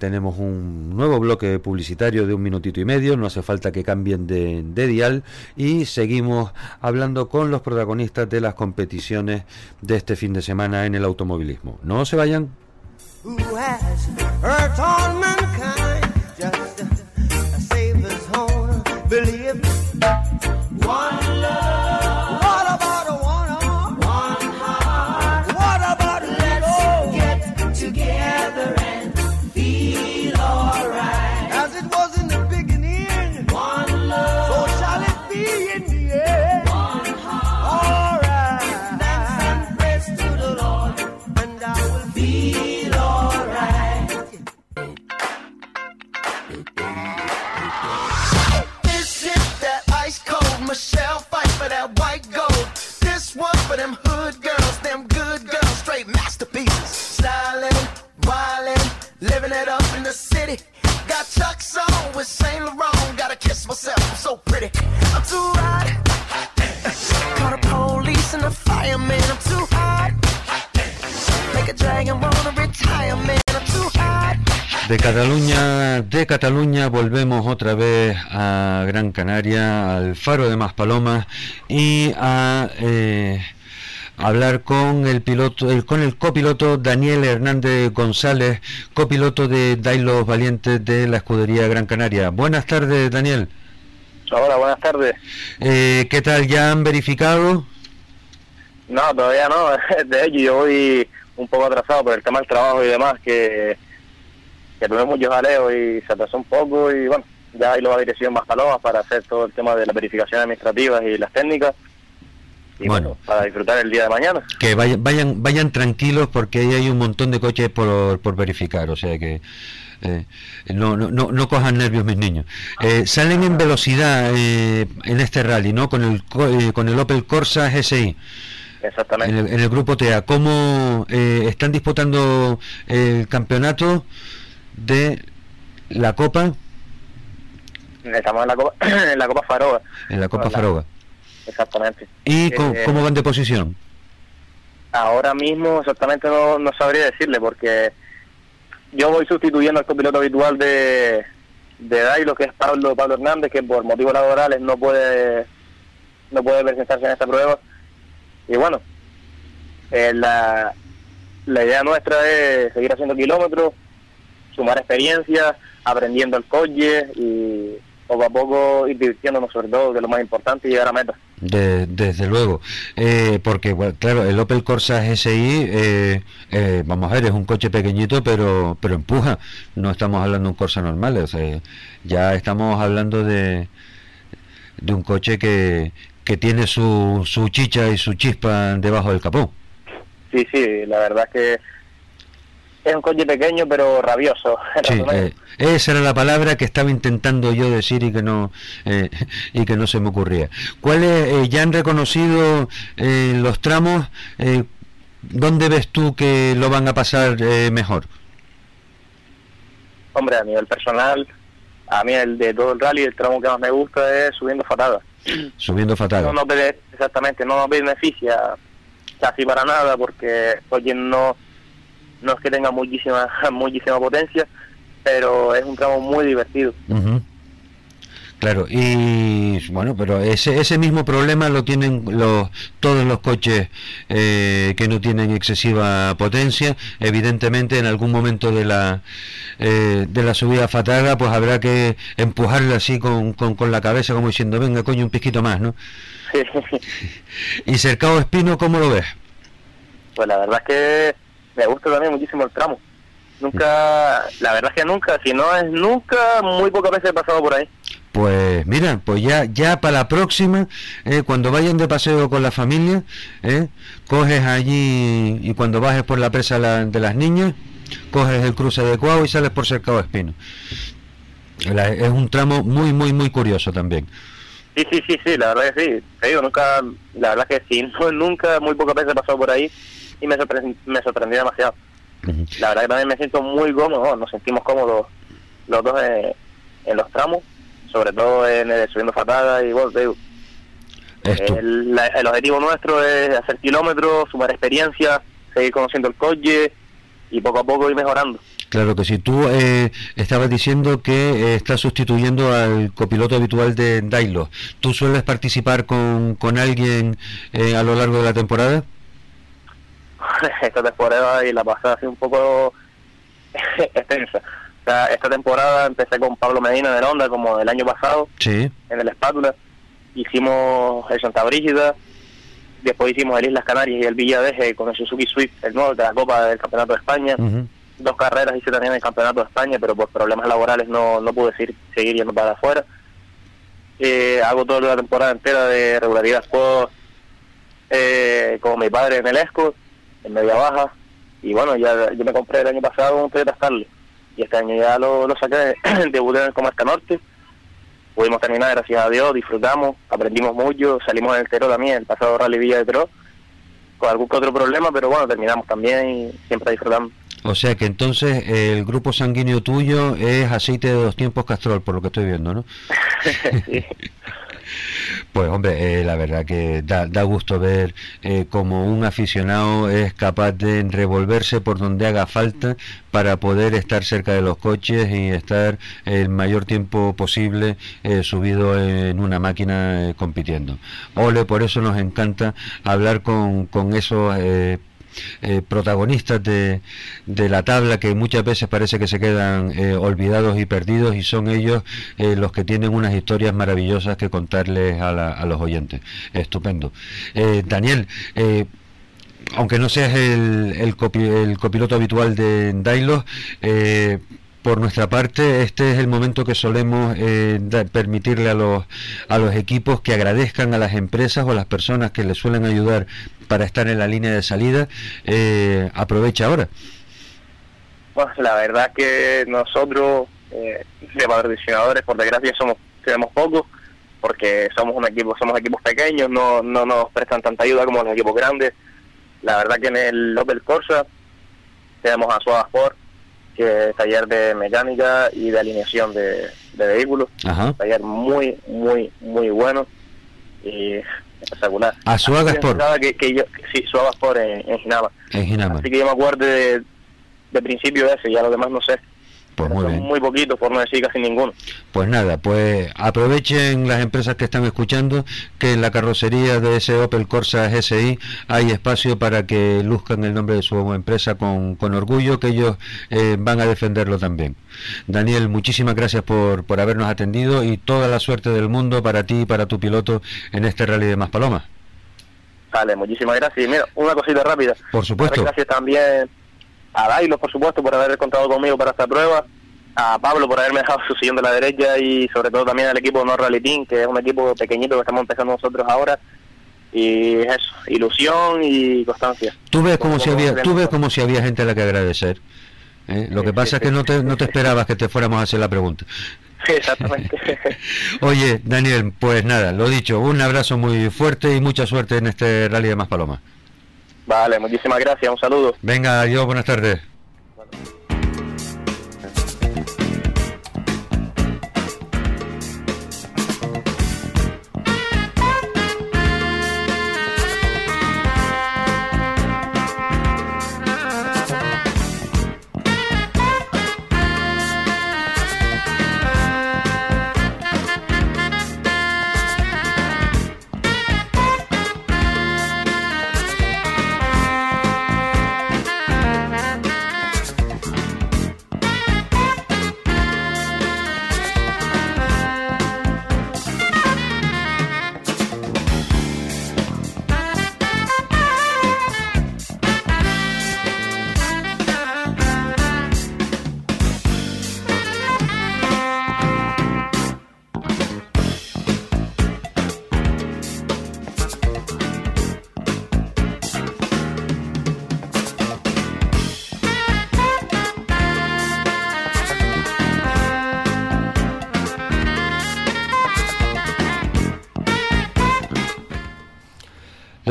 tenemos un nuevo bloque publicitario de un minutito y medio, no hace falta que cambien de, dial y seguimos hablando con los protagonistas de las competiciones de este fin de semana en el automovilismo. No se vayan. Call the police and the fireman, too hot. De Cataluña, de Cataluña volvemos otra vez a Gran Canaria, al Faro de Maspalomas y a eh, hablar con el piloto, con el copiloto Daniel Hernández González, copiloto de Dailos Valientes de la escudería Gran Canaria. Buenas tardes, Daniel. Hola, buenas tardes. Eh, ¿Qué tal? ¿Ya han verificado? No, todavía no. De hecho, yo voy un poco atrasado por el tema del trabajo y demás, que, que tuve muchos jaleos y se atrasó un poco y bueno, ya hay la dirección más palomas para hacer todo el tema de las verificaciones administrativas y las técnicas. Y bueno, para disfrutar el día de mañana. Que vayan, vayan, vayan tranquilos porque ahí hay un montón de coches por, por verificar, o sea que eh, no, no, no, no, cojan nervios mis niños. Eh, salen en velocidad eh, en este rally, ¿no? Con el, con el Opel Corsa GSI. Exactamente. En el, grupo TEA. ¿Cómo están disputando el campeonato de la Copa? Estamos en la Copa, en la Copa Faroga. En la Copa Faroga. Exactamente. ¿Y eh, cómo, van de posición? Ahora mismo exactamente no, no sabría decirle porque yo voy sustituyendo al copiloto habitual de, de Dailo, que es Pablo Pablo Hernández, que por motivos laborales no puede no puede presentarse en esta prueba. Y bueno, eh, la, la idea nuestra es seguir haciendo kilómetros, sumar experiencia, aprendiendo el coche y poco a poco ir divirtiéndonos sobre todo, de lo más importante, y llegar a meta. De, desde luego, eh, porque claro, el Opel Corsa GSI, eh, eh, vamos a ver, es un coche pequeñito, pero pero empuja. No estamos hablando de un Corsa normal, o sea, ya estamos hablando de, de un coche que, que tiene su, su chicha y su chispa debajo del capó. Sí, sí, la verdad que es un coche pequeño pero rabioso. Sí, eh, esa era la palabra que estaba intentando yo decir y que no eh, y que no se me ocurría. ¿Cuáles eh, ya han reconocido eh, los tramos? Eh, ¿Dónde ves tú que lo van a pasar eh, mejor? Hombre, a nivel personal, a mí el de todo el rally, el tramo que más me gusta es subiendo fatada. Subiendo fatada. No be- exactamente, no nos beneficia casi para nada porque oye no no es que tenga muchísima muchísima potencia, pero es un tramo muy divertido. Claro, y bueno, pero ese, ese mismo problema lo tienen los, todos los coches eh, que no tienen excesiva potencia. Evidentemente, en algún momento de la eh, de la subida fatada, pues habrá que empujarla así con, con, con la cabeza, como diciendo, venga, coño, un pisquito más, ¿no? Y Cercado Espino, ¿cómo lo ves? Pues la verdad es que me gusta también muchísimo el tramo. Nunca, la verdad es que nunca, si no es nunca, muy pocas veces he pasado por ahí. Pues mira, pues ya ya para la próxima, eh, cuando vayan de paseo con la familia, eh, coges allí y cuando bajes por la presa la- de las niñas, coges el cruce adecuado y sales por Cercado Espino. La- es un tramo muy, muy, muy curioso también. Sí, sí, sí, sí, la verdad que sí. Te digo, nunca, la verdad que sí, no, nunca, muy pocas veces he pasado por ahí y me, sorpre- me sorprendió demasiado. La verdad que también me siento muy cómodo, nos sentimos cómodos los dos en, en los tramos, sobre todo en el subiendo fatada y bueno, digo, el, la- el objetivo nuestro es hacer kilómetros, sumar experiencia, seguir conociendo el coche y poco a poco ir mejorando. Claro que si tú eh, estabas diciendo que eh, estás sustituyendo al copiloto habitual de Dailo, ¿tú sueles participar con, con alguien eh, a lo largo de la temporada? esta temporada y la pasada ha sido un poco extensa. O sea, esta temporada empecé con Pablo Medina de Honda como el año pasado Sí. en el Espátula. Hicimos el Santa Brígida, después hicimos el Islas Canarias y el Villadeje con el Suzuki Swift, el nuevo de la Copa del Campeonato de España. Dos carreras hice también en el Campeonato de España, pero por problemas laborales no, no pude seguir, seguir yendo para afuera. Eh, hago toda la temporada entera de regularidad Juego eh, como mi padre en el ESCO, en media baja. Y bueno, ya yo me compré el año pasado un Toyota Starlet. Y este año ya lo, lo saqué, debuté en el Comarca Norte. Pudimos terminar, gracias a Dios, disfrutamos, aprendimos mucho, salimos en el Tero también, el pasado Rally Villa de Tero, con algún que otro problema, pero bueno, terminamos también y siempre disfrutamos. O sea que entonces eh, el grupo sanguíneo tuyo es aceite de dos tiempos Castrol, por lo que estoy viendo, ¿no? Sí. Pues hombre, eh, la verdad que da, da gusto ver eh, como un aficionado es capaz de revolverse por donde haga falta para poder estar cerca de los coches y estar el mayor tiempo posible eh, subido en una máquina eh, compitiendo. Ole, por eso nos encanta hablar con, con esos eh, protagonistas de, de, la tabla que muchas veces parece que se quedan eh, olvidados y perdidos y son ellos eh, los que tienen unas historias maravillosas que contarles a, a los oyentes. Estupendo. Daniel, aunque no seas el, el, el copiloto habitual de Dailos, por nuestra parte, este es el momento que solemos eh, permitirle a los, a los equipos que agradezcan a las empresas o a las personas que les suelen ayudar para estar en la línea de salida. Eh, aprovecha ahora. Pues la verdad que nosotros, eh, de patrocinadores, por desgracia, somos tenemos pocos, porque somos un equipo, somos equipos pequeños, no, no nos prestan tanta ayuda como los equipos grandes. La verdad que en el Opel Corsa tenemos a Suave Sport, que es taller de mecánica y de alineación de, de vehículos. Ajá. Taller muy, muy, muy bueno y espectacular. A Suaga Sport. Que, que yo, sí, Suaga Sport en, en Ginama. En Ginama. Así que yo me acuerdo de, de principio de ese, ya lo demás no sé. Pues muy bien. Muy por no decir casi ninguno. Pues nada, pues aprovechen las empresas que están escuchando que en la carrocería de ese Opel Corsa GSI hay espacio para que luzcan el nombre de su empresa con, con orgullo, que ellos eh, van a defenderlo también. Daniel, muchísimas gracias por, por habernos atendido y toda la suerte del mundo para ti y para tu piloto en este rally de Maspalomas. Vale, muchísimas gracias. Y mira, una cosita rápida. Por supuesto. Gracias también a Dailo, por supuesto, por haber contado conmigo para esta prueba, a Pablo por haberme dejado su sillón de la derecha y sobre todo también al equipo No Rally Team, que es un equipo pequeñito que estamos empezando nosotros ahora. Y eso, ilusión y constancia. Tú ves como, como si había, tú ves como si había gente a la que agradecer. ¿eh? Lo que pasa es que no te, no te esperabas que te fuéramos a hacer la pregunta. Exactamente. Oye, Daniel, pues nada, lo dicho, un abrazo muy fuerte y mucha suerte en este rally de Más Palomas. Vale, muchísimas gracias, un saludo. Venga, adiós, buenas tardes.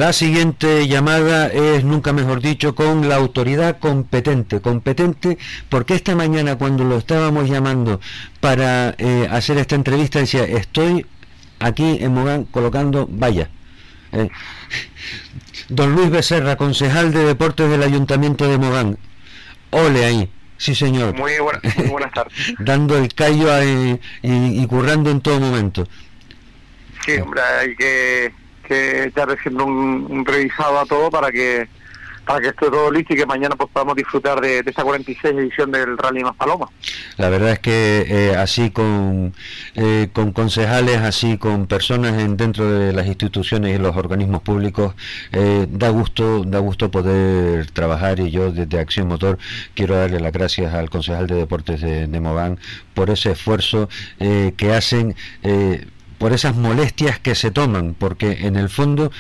La siguiente llamada es, nunca mejor dicho, con la autoridad competente. Competente porque esta mañana cuando lo estábamos llamando para eh, hacer esta entrevista decía, estoy aquí en Mogán colocando vaya. Eh, don Luis Becerra, concejal de deportes del Ayuntamiento de Mogán. Ole ahí. Sí, señor. Muy, buena, muy buenas tardes. Dando el callo ahí, y, y currando en todo momento. Sí, hombre, hay que que echarle siempre un, revisado a todo para que para que esté todo listo y que mañana pues podamos disfrutar de, de esta 46 edición del Rally Más Paloma. La verdad es que eh, así con, eh, con concejales, así con personas en, dentro de las instituciones y los organismos públicos, eh, da gusto da gusto poder trabajar y yo desde Acción Motor quiero darle las gracias al concejal de deportes de, de por ese esfuerzo que hacen por esas molestias que se toman, porque en el fondo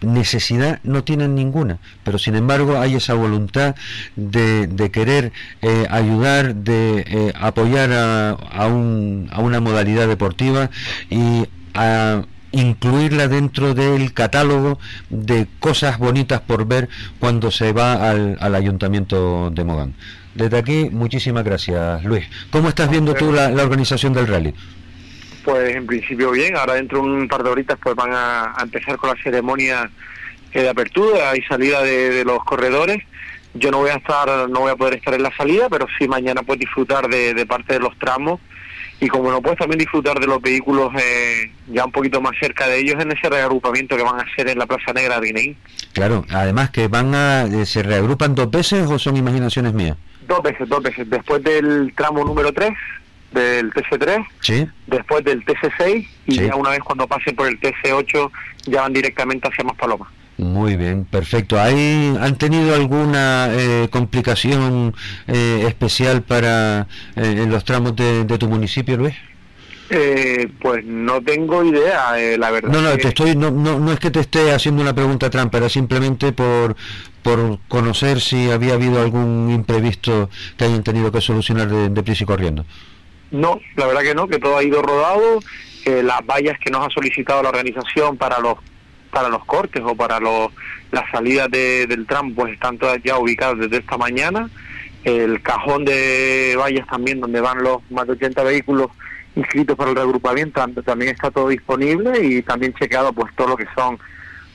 necesidad no tienen ninguna, pero sin embargo hay esa voluntad de, de querer eh, ayudar, de eh, apoyar a, a, un, a, una modalidad deportiva y a incluirla dentro del catálogo de cosas bonitas por ver cuando se va al, ayuntamiento de Mogán. Desde aquí, muchísimas gracias, Luis. ¿Cómo estás viendo tú la organización del rally? Pues en principio bien, ahora dentro de un par de horitas pues van a, empezar con la ceremonia de apertura y salida de, los corredores. Yo no voy a estar, no voy a poder estar en la salida, pero sí mañana puedes disfrutar de, parte de los tramos y como no puedes también disfrutar de los vehículos eh, ya un poquito más cerca de ellos en ese reagrupamiento que van a hacer en la Plaza Negra de Guineí. Claro, además que van a, eh, ¿se reagrupan dos veces o son imaginaciones mías? Dos veces, dos veces. Después del tramo número 3 del TC3, ¿Sí? después del TC6 y ya una vez cuando pasen por el TC8 ya van directamente hacia Maspalomas. Muy bien, perfecto. ¿Hay, ¿Han tenido alguna eh, complicación eh, especial para eh, en los tramos de, tu municipio, Luis? pues no tengo idea, la verdad. No, no, te estoy, no, no, no es que te esté haciendo una pregunta trampa, era simplemente por, por conocer si había habido algún imprevisto que hayan tenido que solucionar de, de prisa y corriendo. No, la verdad que no, que todo ha ido rodado. las vallas que nos ha solicitado la organización para los para los cortes o para los, las salidas del tram, pues están todas ya ubicadas desde esta mañana. El cajón de vallas también, donde van los más de 80 vehículos inscritos para el reagrupamiento, también está todo disponible y también chequeado pues todo lo que son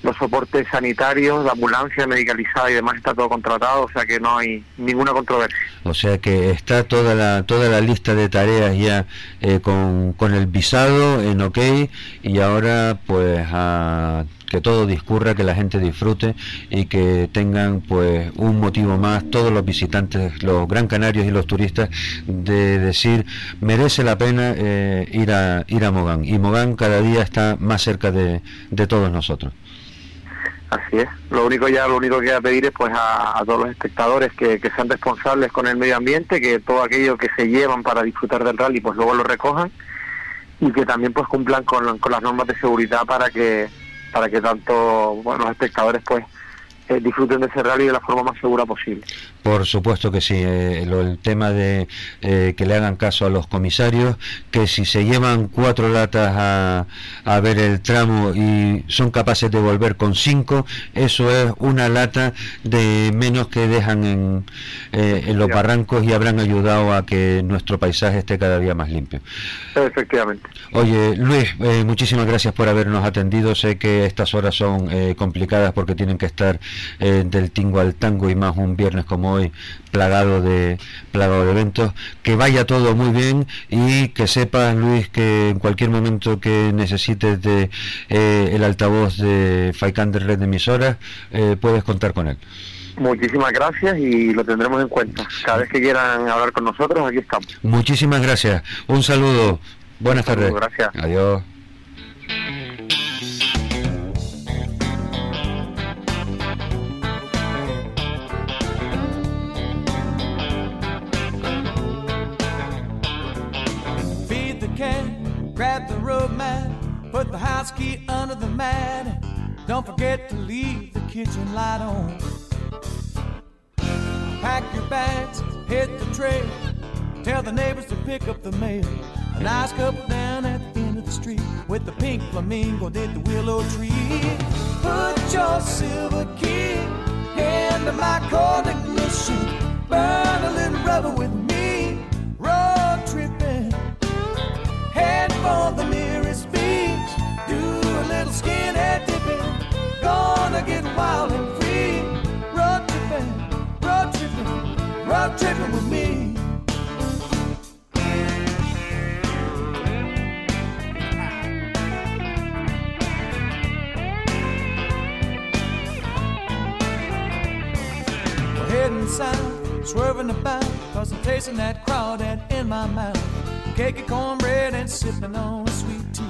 los soportes sanitarios, la ambulancia medicalizada y demás está todo contratado, o sea que no hay ninguna controversia. O sea que está toda la toda la lista de tareas ya eh, con, con el visado en OK y ahora pues a que todo discurra, que la gente disfrute y que tengan pues un motivo más todos los visitantes, los gran canarios y los turistas de decir merece la pena eh, ir a ir a Mogán y Mogán cada día está más cerca de, de todos nosotros. Así es. Lo único ya, lo único que voy a pedir es pues a, todos los espectadores que, sean responsables con el medio ambiente, que todo aquello que se llevan para disfrutar del rally pues luego lo recojan y que también pues cumplan con, con las normas de seguridad para que para que tanto bueno, los espectadores pues eh, disfruten de ese rally de la forma más segura posible. Por supuesto que sí, eh, el tema de eh, que le hagan caso a los comisarios, que si se llevan cuatro latas a, a, ver el tramo y son capaces de volver con cinco, eso es una lata de menos que dejan en, en los barrancos y habrán ayudado a que nuestro paisaje esté cada día más limpio. Efectivamente. Oye, Luis, muchísimas gracias por habernos atendido. Sé que estas horas son complicadas porque tienen que estar eh, del tingo al tango y más un viernes como hoy plagado de plagado de eventos que vaya todo muy bien y que sepas Luis que en cualquier momento que necesites de eh, el altavoz de Faikan de Red de Emisoras eh, puedes contar con él Muchísimas gracias y lo tendremos en cuenta. Cada vez que quieran hablar con nosotros, aquí estamos. Muchísimas gracias. Un saludo. Buenas tardes. Gracias. Adiós. Grab the road mat, put the house key under the mat. Don't forget to leave the kitchen light on. Pack your bags, hit the trail. Tell the neighbors to pick up the mail. A nice couple down at the end of the street with the pink flamingo did the willow tree. Put your silver key into my cold ignition. Burn a little rubber with me. For the nearest beach. Do a little skinhead dipping. Gonna get wild and free. Road tripping, road tripping, road tripping with me. We're heading south, swerving about, cause I'm tasting that crawdad in my mouth cake and cornbread and sipping on sweet tea.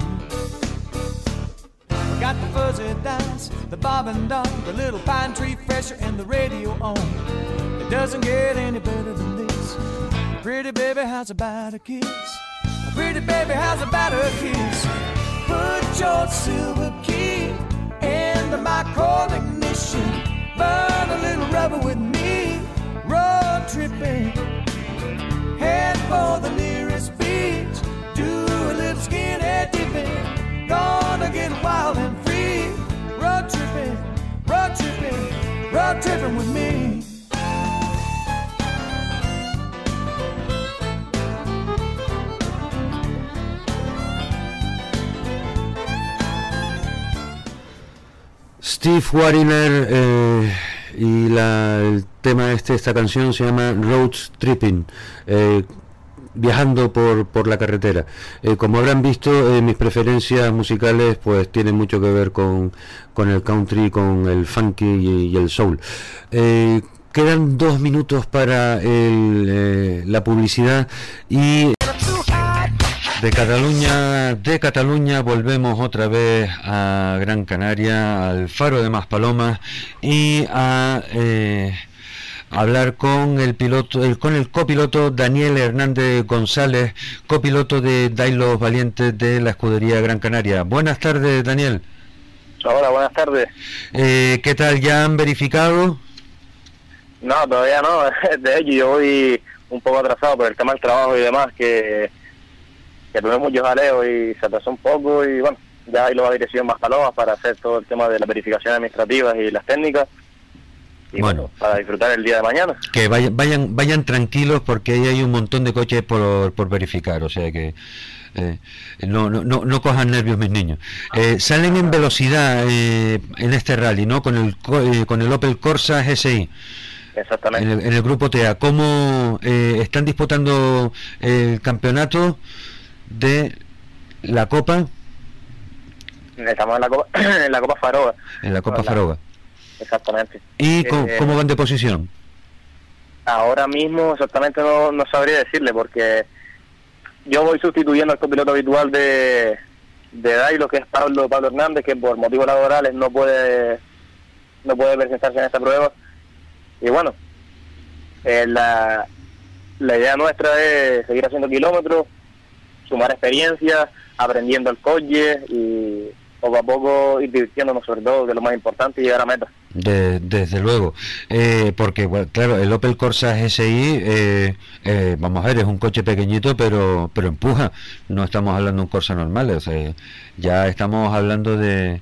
We got the fuzzy dice, the bob and dog, the little pine tree fresher, and the radio on. It doesn't get any better than this. Pretty baby, how's about a kiss? Pretty baby, how's about a kiss? Put your silver key into my cold ignition. Burn a little rubber with me. Road tripping. Head for the skinhead dipping, gonna get wild and free. Road tripping, road tripping, road tripping with me. Steve Wariner eh, y la, el tema de este, esta canción se llama Road Tripping. Eh, viajando por, por la carretera. Eh, como habrán visto, eh, mis preferencias musicales pues tienen mucho que ver con, con el country, con el funky y, el soul. Eh, quedan dos minutos para el, la publicidad y de Cataluña, de Cataluña volvemos otra vez a Gran Canaria, al Faro de Maspalomas y a hablar con el piloto, el, con el copiloto Daniel Hernández González, copiloto de Dailos Valientes de la escudería Gran Canaria. Buenas tardes, Daniel. Hola, buenas tardes. Eh, ¿Qué tal? ¿Ya han verificado? No, todavía no. De hecho, yo voy un poco atrasado por el tema del trabajo y demás, que, que tuve muchos jaleos y se atrasó un poco y bueno, ya hay la dirección más palomas para hacer todo el tema de las verificaciones administrativas y las técnicas. Y Bueno. bueno, para disfrutar el día de mañana. Que vayan, vayan, vayan tranquilos porque ahí hay un montón de coches por, por verificar, o sea que eh, no, no, no, no cojan nervios mis niños. Eh, salen en velocidad eh, en este rally, ¿no? Con el, co- con el Opel Corsa GSI, Exactamente. en el, en el grupo TEA. ¿Cómo están disputando el campeonato de la Copa, Estamos en la Copa, en la Copa Faroa. en la Copa. Faroga? Exactamente. ¿Y Eh, cómo van de posición? Ahora mismo exactamente no, no sabría decirle porque yo voy sustituyendo al copiloto habitual de, de Dailo, que es Pablo Pablo Hernández, que por motivos laborales no puede no puede presentarse en esta prueba. Y bueno, eh, la, la idea nuestra es seguir haciendo kilómetros, sumar experiencia, aprendiendo el coche y poco a poco ir divirtiéndonos sobre todo, que es lo más importante, y llegar a meta. De- desde luego, eh, porque claro, el Opel Corsa GSI, eh, eh, vamos a ver, es un coche pequeñito, pero pero empuja. No estamos hablando de un Corsa normal, o sea, ya estamos hablando de,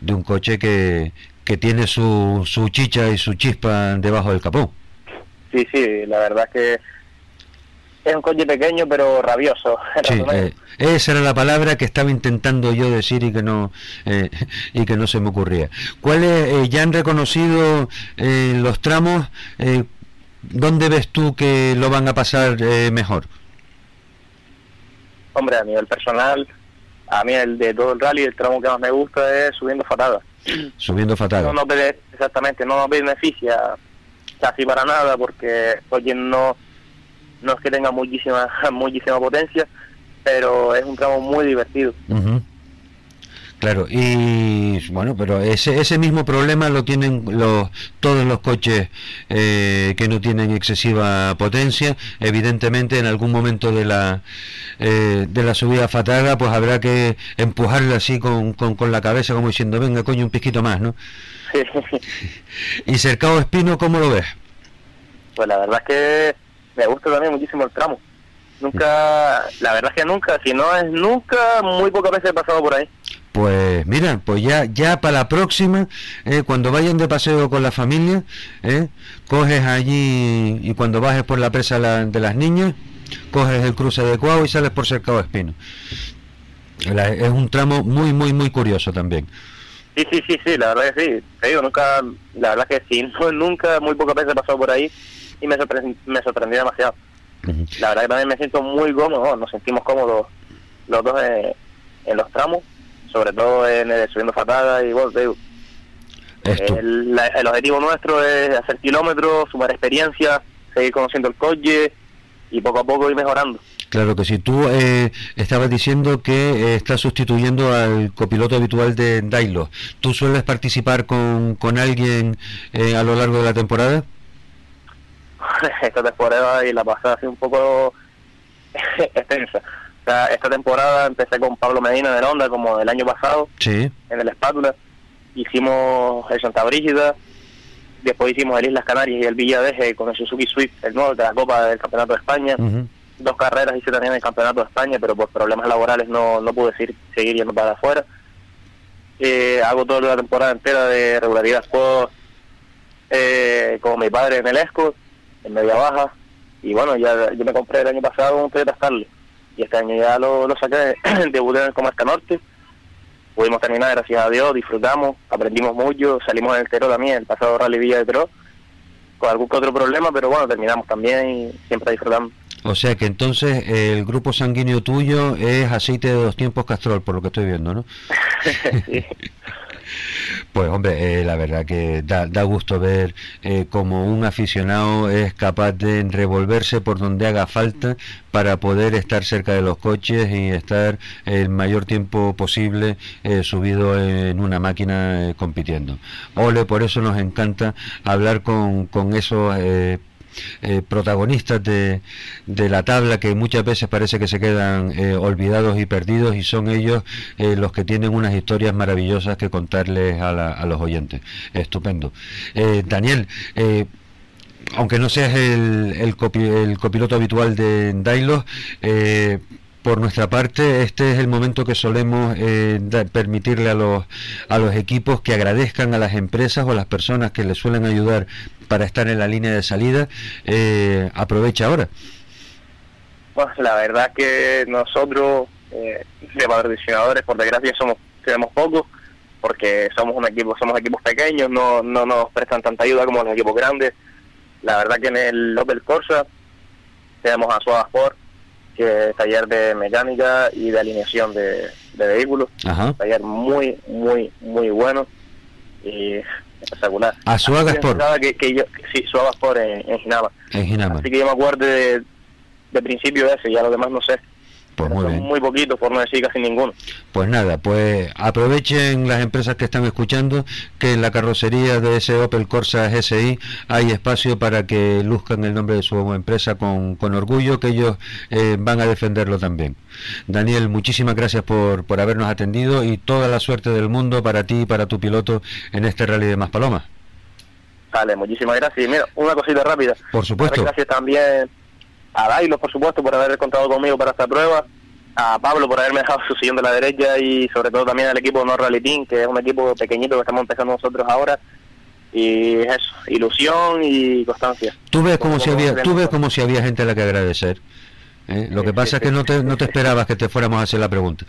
de un coche que, que tiene su, su chicha y su chispa debajo del capó. Sí, sí, la verdad que es un coche pequeño pero rabioso. Sí, eh, esa era la palabra que estaba intentando yo decir y que no eh, y que no se me ocurría. ¿Cuáles eh, ya han reconocido eh, los tramos? Eh, ¿Dónde ves tú que lo van a pasar eh, mejor? Hombre, a nivel personal, a mí el de todo el rally, el tramo que más me gusta es subiendo fatada. Subiendo fatal. No bene- exactamente, no nos beneficia casi para nada porque oye no no es que tenga muchísima muchísima potencia, pero es un tramo muy divertido. Claro, y bueno, pero ese, ese mismo problema lo tienen los, todos los coches eh, que no tienen excesiva potencia. Evidentemente, en algún momento de la eh, de la subida fatada, pues habrá que empujarla así con, con, con la cabeza, como diciendo, venga, coño, un piquito más, ¿no? Y Cercado Espino, ¿cómo lo ves? Pues la verdad es que me gusta también muchísimo el tramo. Nunca, la verdad es que nunca, si no es nunca, muy pocas veces he pasado por ahí. Pues mira, pues ya, ya para la próxima, eh, cuando vayan de paseo con la familia, eh, coges allí y cuando bajes por la presa la- de las niñas, coges el cruce adecuado y sales por Cercado Espino. La- es un tramo muy, muy, muy curioso también. Sí, sí, sí, sí, la verdad que sí. Te digo, nunca, la verdad es que sí, no, nunca, muy pocas veces he pasado por ahí y me, sorpre- me sorprendí demasiado. La verdad que también me siento muy cómodo, nos sentimos cómodos los dos en, en los tramos, sobre todo en el subiendo fatada y bueno, digo, el, la- el objetivo nuestro es hacer kilómetros, sumar experiencia, seguir conociendo el coche y poco a poco ir mejorando. Claro que si tú eh, estabas diciendo que eh, estás sustituyendo al copiloto habitual de Dailo, ¿tú sueles participar con, con alguien eh, a lo largo de la temporada? esta temporada y la pasada ha sido un poco extensa. O sea, esta temporada empecé con Pablo Medina el Honda como el año pasado Sí. en el Espátula. Hicimos el Santa Brígida, después hicimos el Islas Canarias y el Villadeje con el Suzuki Swift, el nuevo de la Copa del Campeonato de España. Dos carreras hice también en el Campeonato de España, pero por problemas laborales no, no pude seguir, seguir yendo para afuera. Eh, hago toda la temporada entera de regularidad Juego eh, con mi padre en el ESCO, en media baja. Y bueno, ya yo me compré el año pasado un Toyota Starlet. Y este año ya lo, lo saqué, debuté en el Comarca Norte. pudimos terminar, gracias a Dios, disfrutamos, aprendimos mucho, salimos en el Tero también, el pasado Rally Villa de Tero, con algún que otro problema, pero bueno, terminamos también y siempre disfrutamos. O sea que entonces el grupo sanguíneo tuyo es aceite de dos tiempos Castrol, por lo que estoy viendo, ¿no? Sí. Pues hombre, eh, la verdad que da, da gusto ver eh, como un aficionado es capaz de revolverse por donde haga falta para poder estar cerca de los coches y estar el mayor tiempo posible eh, subido en una máquina eh, compitiendo. Ole, por eso nos encanta hablar con, con esos eh, protagonistas de, de la tabla que muchas veces parece que se quedan eh, olvidados y perdidos y son ellos eh, los que tienen unas historias maravillosas que contarles a, a los oyentes. Estupendo. Daniel, aunque no seas el, el, el copiloto habitual de Dailos, por nuestra parte, este es el momento que solemos eh, permitirle a los, a los equipos que agradezcan a las empresas o a las personas que les suelen ayudar para estar en la línea de salida. Eh, aprovecha ahora. Bueno, la verdad que nosotros, eh, de patrocinadores, por desgracia, somos tenemos pocos, porque somos un equipo, somos equipos pequeños, no, no nos prestan tanta ayuda como los equipos grandes. La verdad que en el Opel Corsa tenemos a Suave Sport, que es taller de mecánica y de alineación de, de vehículos, Ajá. taller muy, muy, muy bueno y espectacular. Azuaga Así que yo, sí, Suave Sport en, en Ginama. En Ginama. Así que yo me acuerdo de, de principio ese, ya lo demás no sé. Pues muy son bien. muy poquitos, por no decir casi ninguno. Pues nada, pues aprovechen las empresas que están escuchando que en la carrocería de ese Opel Corsa GSI hay espacio para que luzcan el nombre de su empresa con, con orgullo, que ellos eh, van a defenderlo también. Daniel, muchísimas gracias por, por habernos atendido y toda la suerte del mundo para ti y para tu piloto en este rally de Maspalomas. Vale, muchísimas gracias. Y mira, una cosita rápida. Por supuesto. Gracias también a Dailo, por supuesto, por haber contado conmigo para esta prueba. A Pablo por haberme dejado su sillón de la derecha y sobre todo también al equipo No Rally Team, que es un equipo pequeñito que estamos empezando nosotros ahora. Y eso, ilusión y constancia. Tú ves como Como si había, vemos. tú ves como si había gente a la que agradecer. ¿eh? Lo que pasa es que no te, no te esperabas que te fuéramos a hacer la pregunta.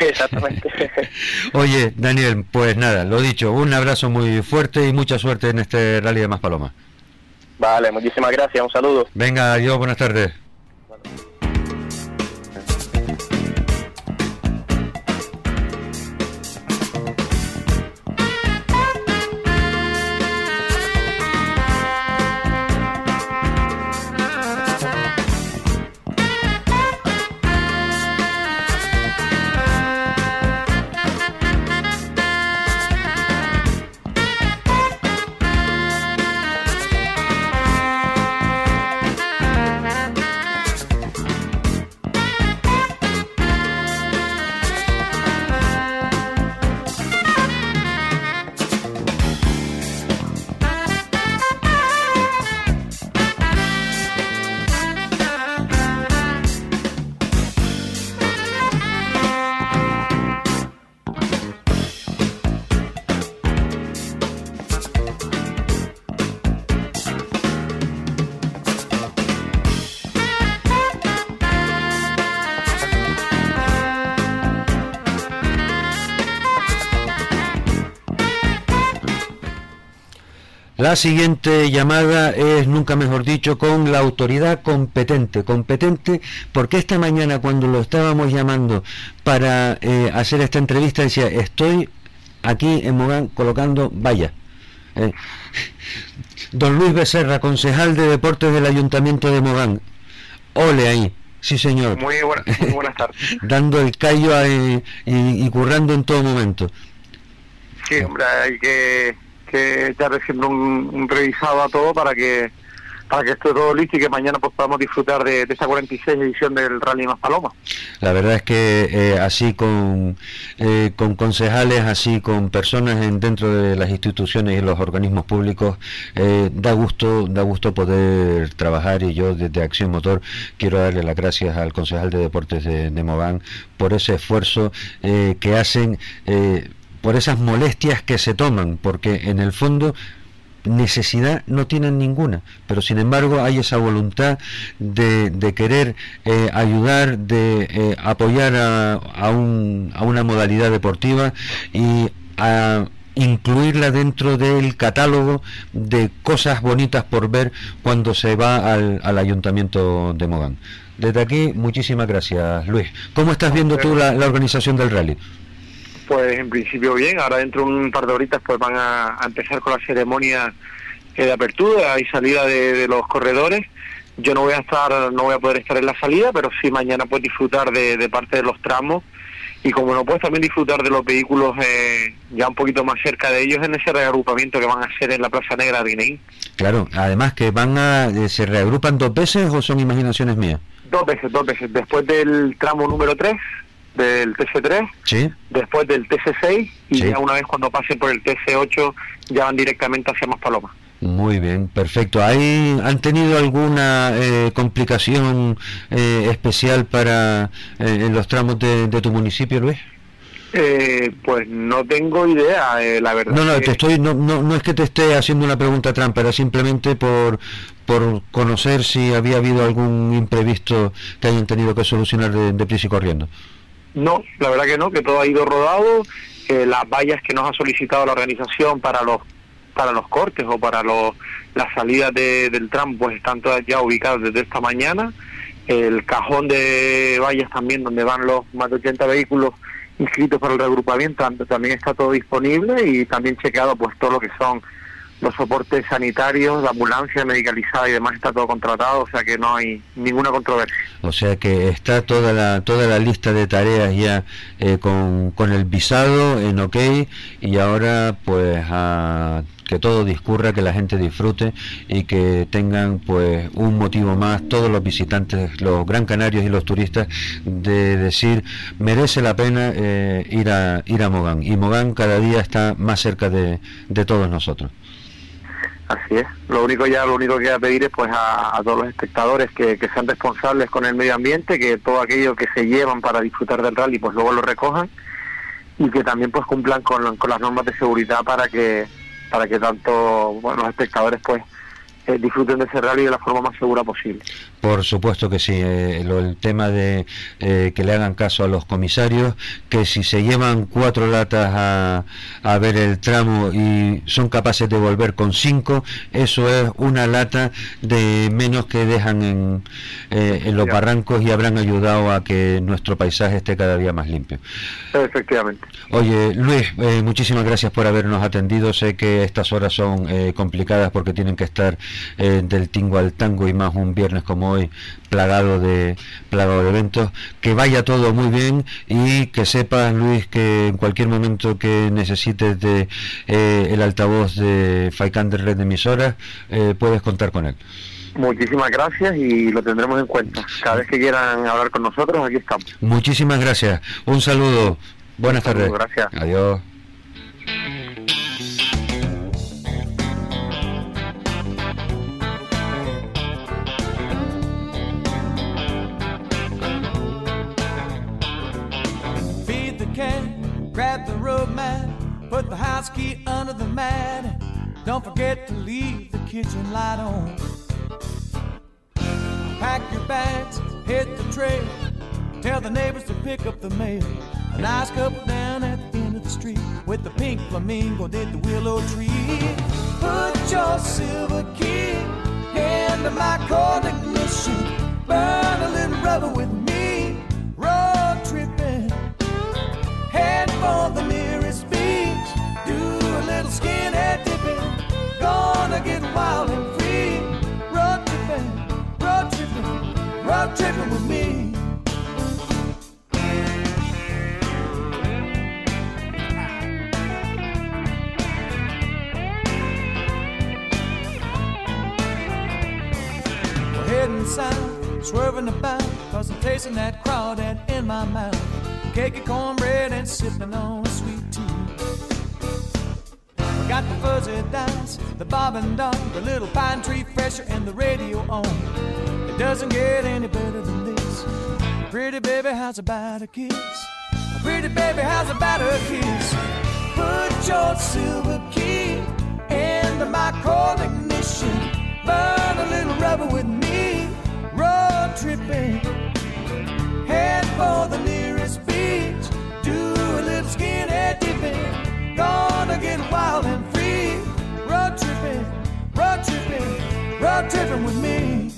Exactamente. Oye, Daniel, pues nada, lo dicho, un abrazo muy fuerte y mucha suerte en este rally de Maspalomas. Vale, muchísimas gracias. Un saludo. Venga, adiós, buenas tardes. La siguiente llamada es, nunca mejor dicho, con la autoridad competente. Competente porque esta mañana cuando lo estábamos llamando para eh, hacer esta entrevista decía, estoy aquí en Mogán colocando valla. Eh, don Luis Becerra, concejal de deportes del Ayuntamiento de Mogán. Ole ahí. Sí, señor. Muy, buena- muy buenas tardes. Dando el callo ahí y, y currando en todo momento. Sí, hombre, hay que, que echarle siempre un, revisado a todo para que para que esté todo listo y que mañana pues podamos disfrutar de, de esta 46 edición del Rally Más Paloma. La verdad es que eh, así con, eh, con concejales, así con personas en, dentro de las instituciones y los organismos públicos, eh, da gusto, da gusto poder trabajar y yo desde Acción Motor quiero darle las gracias al concejal de deportes de, de Mogán por ese esfuerzo que hacen, por esas molestias que se toman, porque en el fondo necesidad no tienen ninguna, pero sin embargo hay esa voluntad de, querer eh, ayudar, de eh, apoyar a, a, un, a una modalidad deportiva y a incluirla dentro del catálogo de cosas bonitas por ver cuando se va al, ayuntamiento de Mogán. Desde aquí, muchísimas gracias, Luis. ¿Cómo estás viendo tú la organización del rally? Pues en principio bien, ahora dentro de un par de horitas pues van a, a empezar con la ceremonia eh, de apertura y salida de, de, los corredores. Yo no voy a estar, no voy a poder estar en la salida, pero sí mañana pues disfrutar de, de parte de los tramos y como no puedes también disfrutar de los vehículos eh, ya un poquito más cerca de ellos en ese reagrupamiento que van a hacer en la Plaza Negra de Guineí. Claro, además que van a, eh, se reagrupan dos veces o son imaginaciones mías. Dos veces, dos veces. Después del tramo número 3 del TC3, sí. después del TC6 y sí. ya una vez cuando pasen por el TC8 ya van directamente hacia Maspalomas. Muy bien, perfecto. ¿Hay, ¿Han tenido alguna eh, complicación eh, especial para eh, en los tramos de, de tu municipio, Luis? Eh, pues no tengo idea, eh, la verdad. No, no, te estoy, no, no, no es que te esté haciendo una pregunta trampa, era simplemente por, por conocer si había habido algún imprevisto que hayan tenido que solucionar de, de prisa y corriendo. No, la verdad que no, que todo ha ido rodado. Eh, las vallas que nos ha solicitado la organización para los para los cortes o para los, las salidas de, del tram, pues están todas ya ubicadas desde esta mañana. El cajón de vallas también, donde van los más de 80 vehículos inscritos para el reagrupamiento, también está todo disponible y también chequeado pues todo lo que son los soportes sanitarios, la ambulancia medicalizada y demás está todo contratado, o sea que no hay ninguna controversia. O sea que está toda la toda la lista de tareas ya eh, con, con el visado en OK y ahora pues a que todo discurra, que la gente disfrute y que tengan pues un motivo más todos los visitantes, los gran canarios y los turistas de decir merece la pena eh, ir a ir a Mogán y Mogán cada día está más cerca de, de todos nosotros. Así es. Lo único ya, lo único que voy a pedir es pues a, todos los espectadores que, que, sean responsables con el medio ambiente, que todo aquello que se llevan para disfrutar del rally pues luego lo recojan y que también pues cumplan con, con las normas de seguridad para que para que tanto bueno, los espectadores pues eh, disfruten de ese rally de la forma más segura posible. Por supuesto que sí, eh, lo, el tema de eh, que le hagan caso a los comisarios, que si se llevan cuatro latas a, a, ver el tramo y son capaces de volver con cinco, eso es una lata de menos que dejan en, eh, en los barrancos y habrán ayudado a que nuestro paisaje esté cada día más limpio. Efectivamente. Oye, Luis, muchísimas gracias por habernos atendido. Sé que estas horas son eh, complicadas porque tienen que estar del tingo al tango y más un viernes como hoy plagado de plagado de eventos. Que vaya todo muy bien y que sepas, Luis, que en cualquier momento que necesites de eh, el altavoz de Faikan de Red de Emisoras, eh, puedes contar con él. Muchísimas gracias y lo tendremos en cuenta. Cada vez que quieran hablar con nosotros, aquí estamos. Muchísimas gracias. Un saludo. Buenas Un saludo, tardes. Gracias. Adiós. Grab the rope mat, put the house key under the mat. Don't forget to leave the kitchen light on. Pack your bags, hit the trail. Tell the neighbors to pick up the mail. A nice couple down at the end of the street with the pink flamingo did the willow tree. Put your silver swerving about, cause I'm tasting that crowd crawdad in my mouth. Cake and cornbread and sipping on sweet tea. We got the fuzzy dice, the bob and dog, the little pine tree fresher, and the radio on. It doesn't get any better than this. Pretty baby, how's about a kiss? Pretty baby, how's about a kiss? Put your silver key in the cold ignition. Burn a little rubber with me. Tripping. Head for the nearest beach. Do a little skinhead dipping. Gonna get wild and free. Road tripping. Road tripping. Road tripping with me.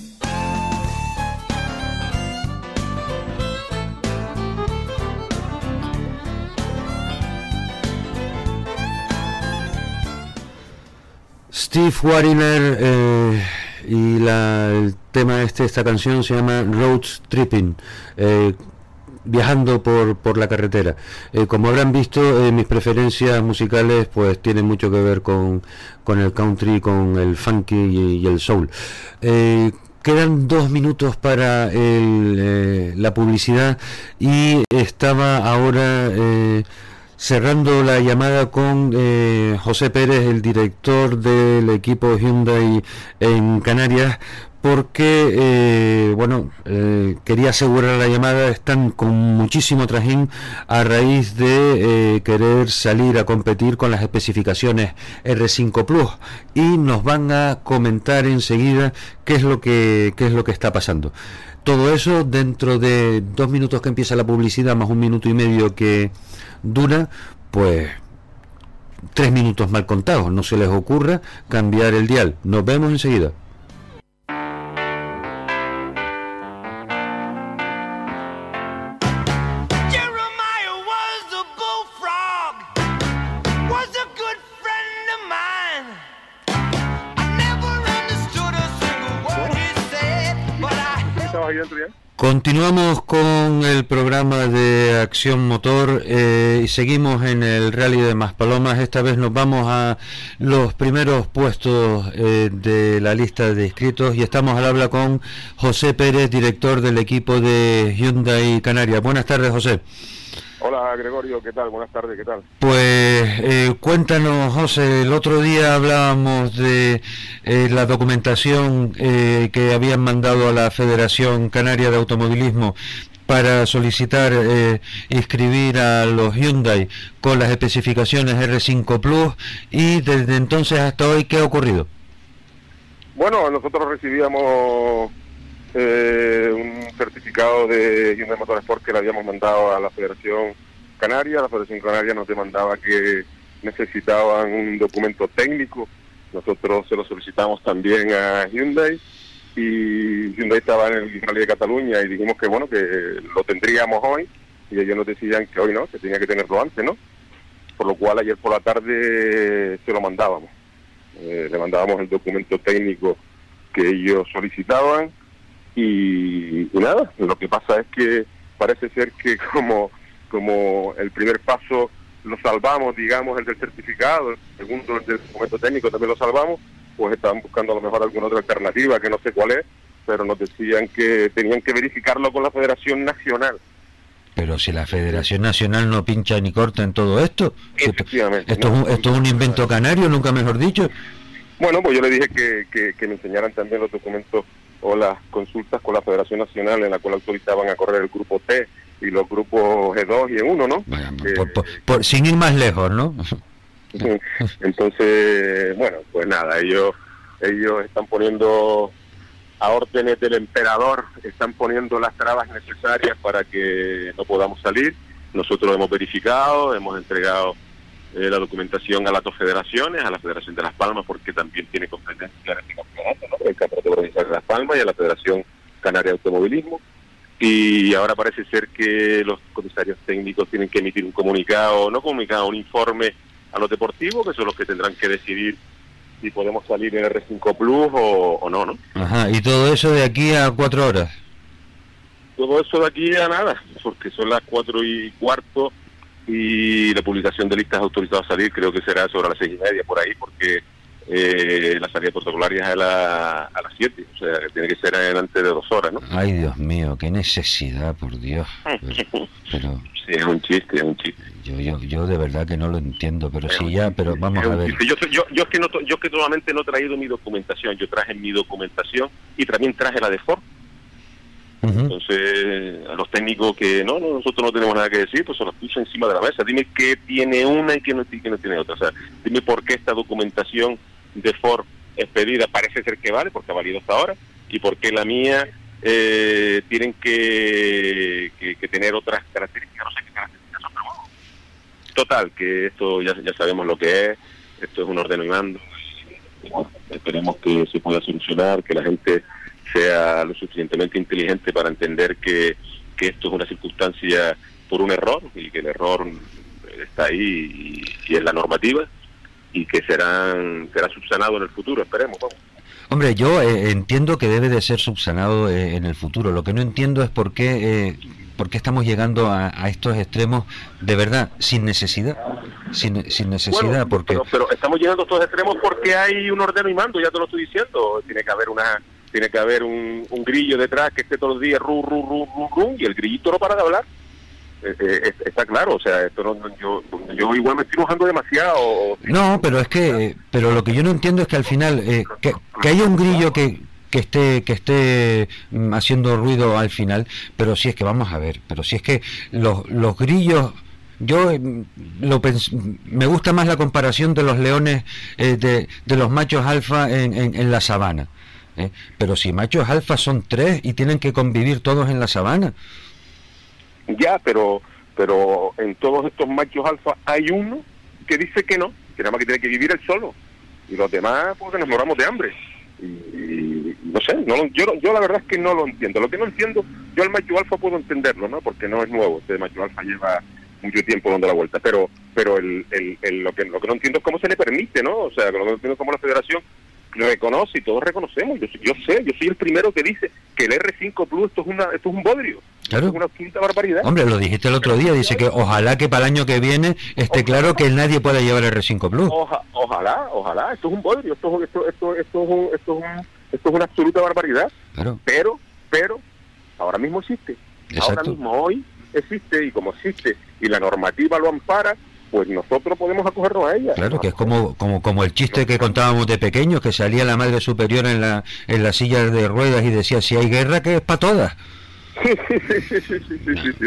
Steve Wariner eh, y la, el tema este, esta canción se llama Road Tripping, eh, viajando por, por la carretera. Eh, como habrán visto, eh, mis preferencias musicales pues tienen mucho que ver con, con el country, con el funky y, el soul. Quedan dos minutos para el, la publicidad y estaba ahora cerrando la llamada con José Pérez, el director del equipo Hyundai en Canarias, porque eh, bueno eh, quería asegurar la llamada. Están con muchísimo trajín a raíz de eh, querer salir a competir con las especificaciones R5 Plus. Y nos van a comentar enseguida qué es lo que qué es lo que está pasando. Todo eso dentro de dos minutos que empieza la publicidad más un minuto y medio que dura pues tres minutos mal contados. No se les ocurra cambiar el dial. Nos vemos enseguida Continuamos con el programa de Acción Motor eh, y seguimos en el Rally de Maspalomas. Esta vez nos vamos a los primeros puestos eh, de la lista de inscritos y estamos al habla con José Pérez, director del equipo de Hyundai Canarias. Buenas tardes, José. Hola Gregorio, ¿qué tal? Buenas tardes, ¿qué tal? Pues eh, cuéntanos, José, el otro día hablábamos de eh, la documentación eh, que habían mandado a la Federación Canaria de Automovilismo para solicitar eh, inscribir a los Hyundai con las especificaciones R5 Plus y desde entonces hasta hoy, ¿qué ha ocurrido? Bueno, nosotros recibíamos eh, un certificado de Hyundai Motorsport que le habíamos mandado a la Federación Canaria. La Federación Canaria nos demandaba que necesitaban un documento técnico. Nosotros se lo solicitamos también a Hyundai y Hyundai estaba en el Rally de Cataluña y dijimos que bueno, que lo tendríamos hoy y ellos nos decían que hoy no, que tenía que tenerlo antes, ¿no? Por lo cual ayer por la tarde se lo mandábamos. Eh, le mandábamos el documento técnico que ellos solicitaban y, y nada, lo que pasa es que parece ser que como, como el primer paso lo salvamos, digamos, el del certificado, el segundo, el del documento técnico también lo salvamos, pues estaban buscando a lo mejor alguna otra alternativa que no sé cuál es, pero nos decían que tenían que verificarlo con la Federación Nacional. Pero si la Federación Nacional no pincha ni corta en todo esto, Efectivamente, esto, ¿no? es, un, esto es un invento canario, nunca mejor dicho. Bueno, pues yo le dije que, que, que me enseñaran también los documentos o las consultas con la Federación Nacional en la cual autorizaban a correr el grupo T y los grupos G2 y E1, ¿no? Eh, por- por- por- sin ir más lejos, ¿no? Entonces, bueno, pues nada, ellos ellos están poniendo a órdenes del emperador, están poniendo las trabas necesarias para que no podamos salir. Nosotros hemos verificado, hemos entregado eh, la documentación a las dos federaciones, a la Federación de Las Palmas, porque también tiene competencia en este campeonato, ¿no? el Campeonato Provincial de Las Palmas y a la Federación Canaria de Automovilismo. Y ahora parece ser que los comisarios técnicos tienen que emitir un comunicado, no comunicado, un informe a los deportivos, que son los que tendrán que decidir si podemos salir en R5 Plus o, o no, ¿no? Ajá, y todo eso de aquí a cuatro horas. Todo eso de aquí a nada, porque son las cuatro y cuarto y la publicación de listas autorizadas a salir creo que será sobre las seis y media por ahí, porque eh, la salida protocolaria es a, la, a las siete, o sea, que tiene que ser antes de dos horas, ¿no? Ay, Dios mío, qué necesidad, por Dios. Pero, pero Sí, es un chiste, es un chiste. yo, yo, yo de verdad que no lo entiendo, pero sí ya, pero vamos a ver. Yo, yo, yo es que no, yo es que solamente no he traído mi documentación, yo traje mi documentación y también traje la de Ford. Entonces, a los técnicos que no, no, nosotros no tenemos nada que decir, pues se los puso encima de la mesa. Dime qué tiene una y qué no, qué no tiene otra. O sea, dime por qué esta documentación de Ford expedida parece ser que vale, porque ha valido hasta ahora, y por qué la mía eh, tienen que, que, tener otras características, no sé qué características son, pero bueno. Total, que esto ya, ya sabemos lo que es, esto es un ordeno y mando. bueno, esperemos que se pueda solucionar, que la gente sea lo suficientemente inteligente para entender que, que esto es una circunstancia por un error y que el error está ahí y, y es la normativa y que serán será subsanado en el futuro, esperemos. vamos. Hombre, yo eh, entiendo que debe de ser subsanado eh, en el futuro. Lo que no entiendo es por qué, eh, por qué estamos llegando a, a estos extremos de verdad, sin necesidad. Sin, sin necesidad, Bueno, porque... pero, pero estamos llegando a estos extremos porque hay un ordeno y mando, ya te lo estoy diciendo. Tiene que haber una tiene que haber un, grillo detrás que esté todos los días ru, ru, ru, ru, ru, y el grillito no para de hablar. Eh, eh, es- está claro, o sea, esto no, yo, yo igual me estoy mojando demasiado. No, pero es que, pero lo que yo no entiendo es que al final eh, que, que haya un grillo que que esté que esté mm, haciendo ruido al final, pero si es que vamos a ver, pero si es que los, los grillos yo eh, lo me gusta más la comparación de los leones de, de los machos alfa en, en, en la sabana. ¿Eh? Pero si machos alfa son tres y tienen que convivir todos en la sabana. Ya, pero pero en todos estos machos alfa hay uno que dice que no, que nada más que tiene que vivir él solo. Y los demás, pues que nos moramos de hambre. Y, no sé, no, lo- yo, yo la verdad es que no lo entiendo. Lo que no entiendo, yo al macho alfa puedo entenderlo, ¿no? Porque no es nuevo, este macho alfa lleva mucho tiempo dando la vuelta, pero pero el, el, el- lo que lo que no entiendo es cómo se le permite, ¿no? O sea, lo que no entiendo es cómo la federación reconoce y todos reconocemos. Yo, yo sé, yo soy el primero que dice que el R5 Plus esto es una esto es un bodrio. Claro. Esto es una absoluta barbaridad. Hombre, lo dijiste el otro día, dice que ojalá que para el año que viene esté claro que nadie pueda llevar el R5 Plus. Oja- ojalá, ojalá, esto es un bodrio, esto, esto, esto, esto, es un- esto, es un- esto es una absoluta barbaridad. Claro. Pero, pero, ahora mismo existe. Ahora Exacto. mismo hoy existe y como existe y la normativa lo ampara, pues nosotros podemos acogernos a ella. Claro, que es como, como, como el chiste que contábamos de pequeños, que salía la madre superior en la, en la silla de ruedas y decía, si hay guerra, que es para todas.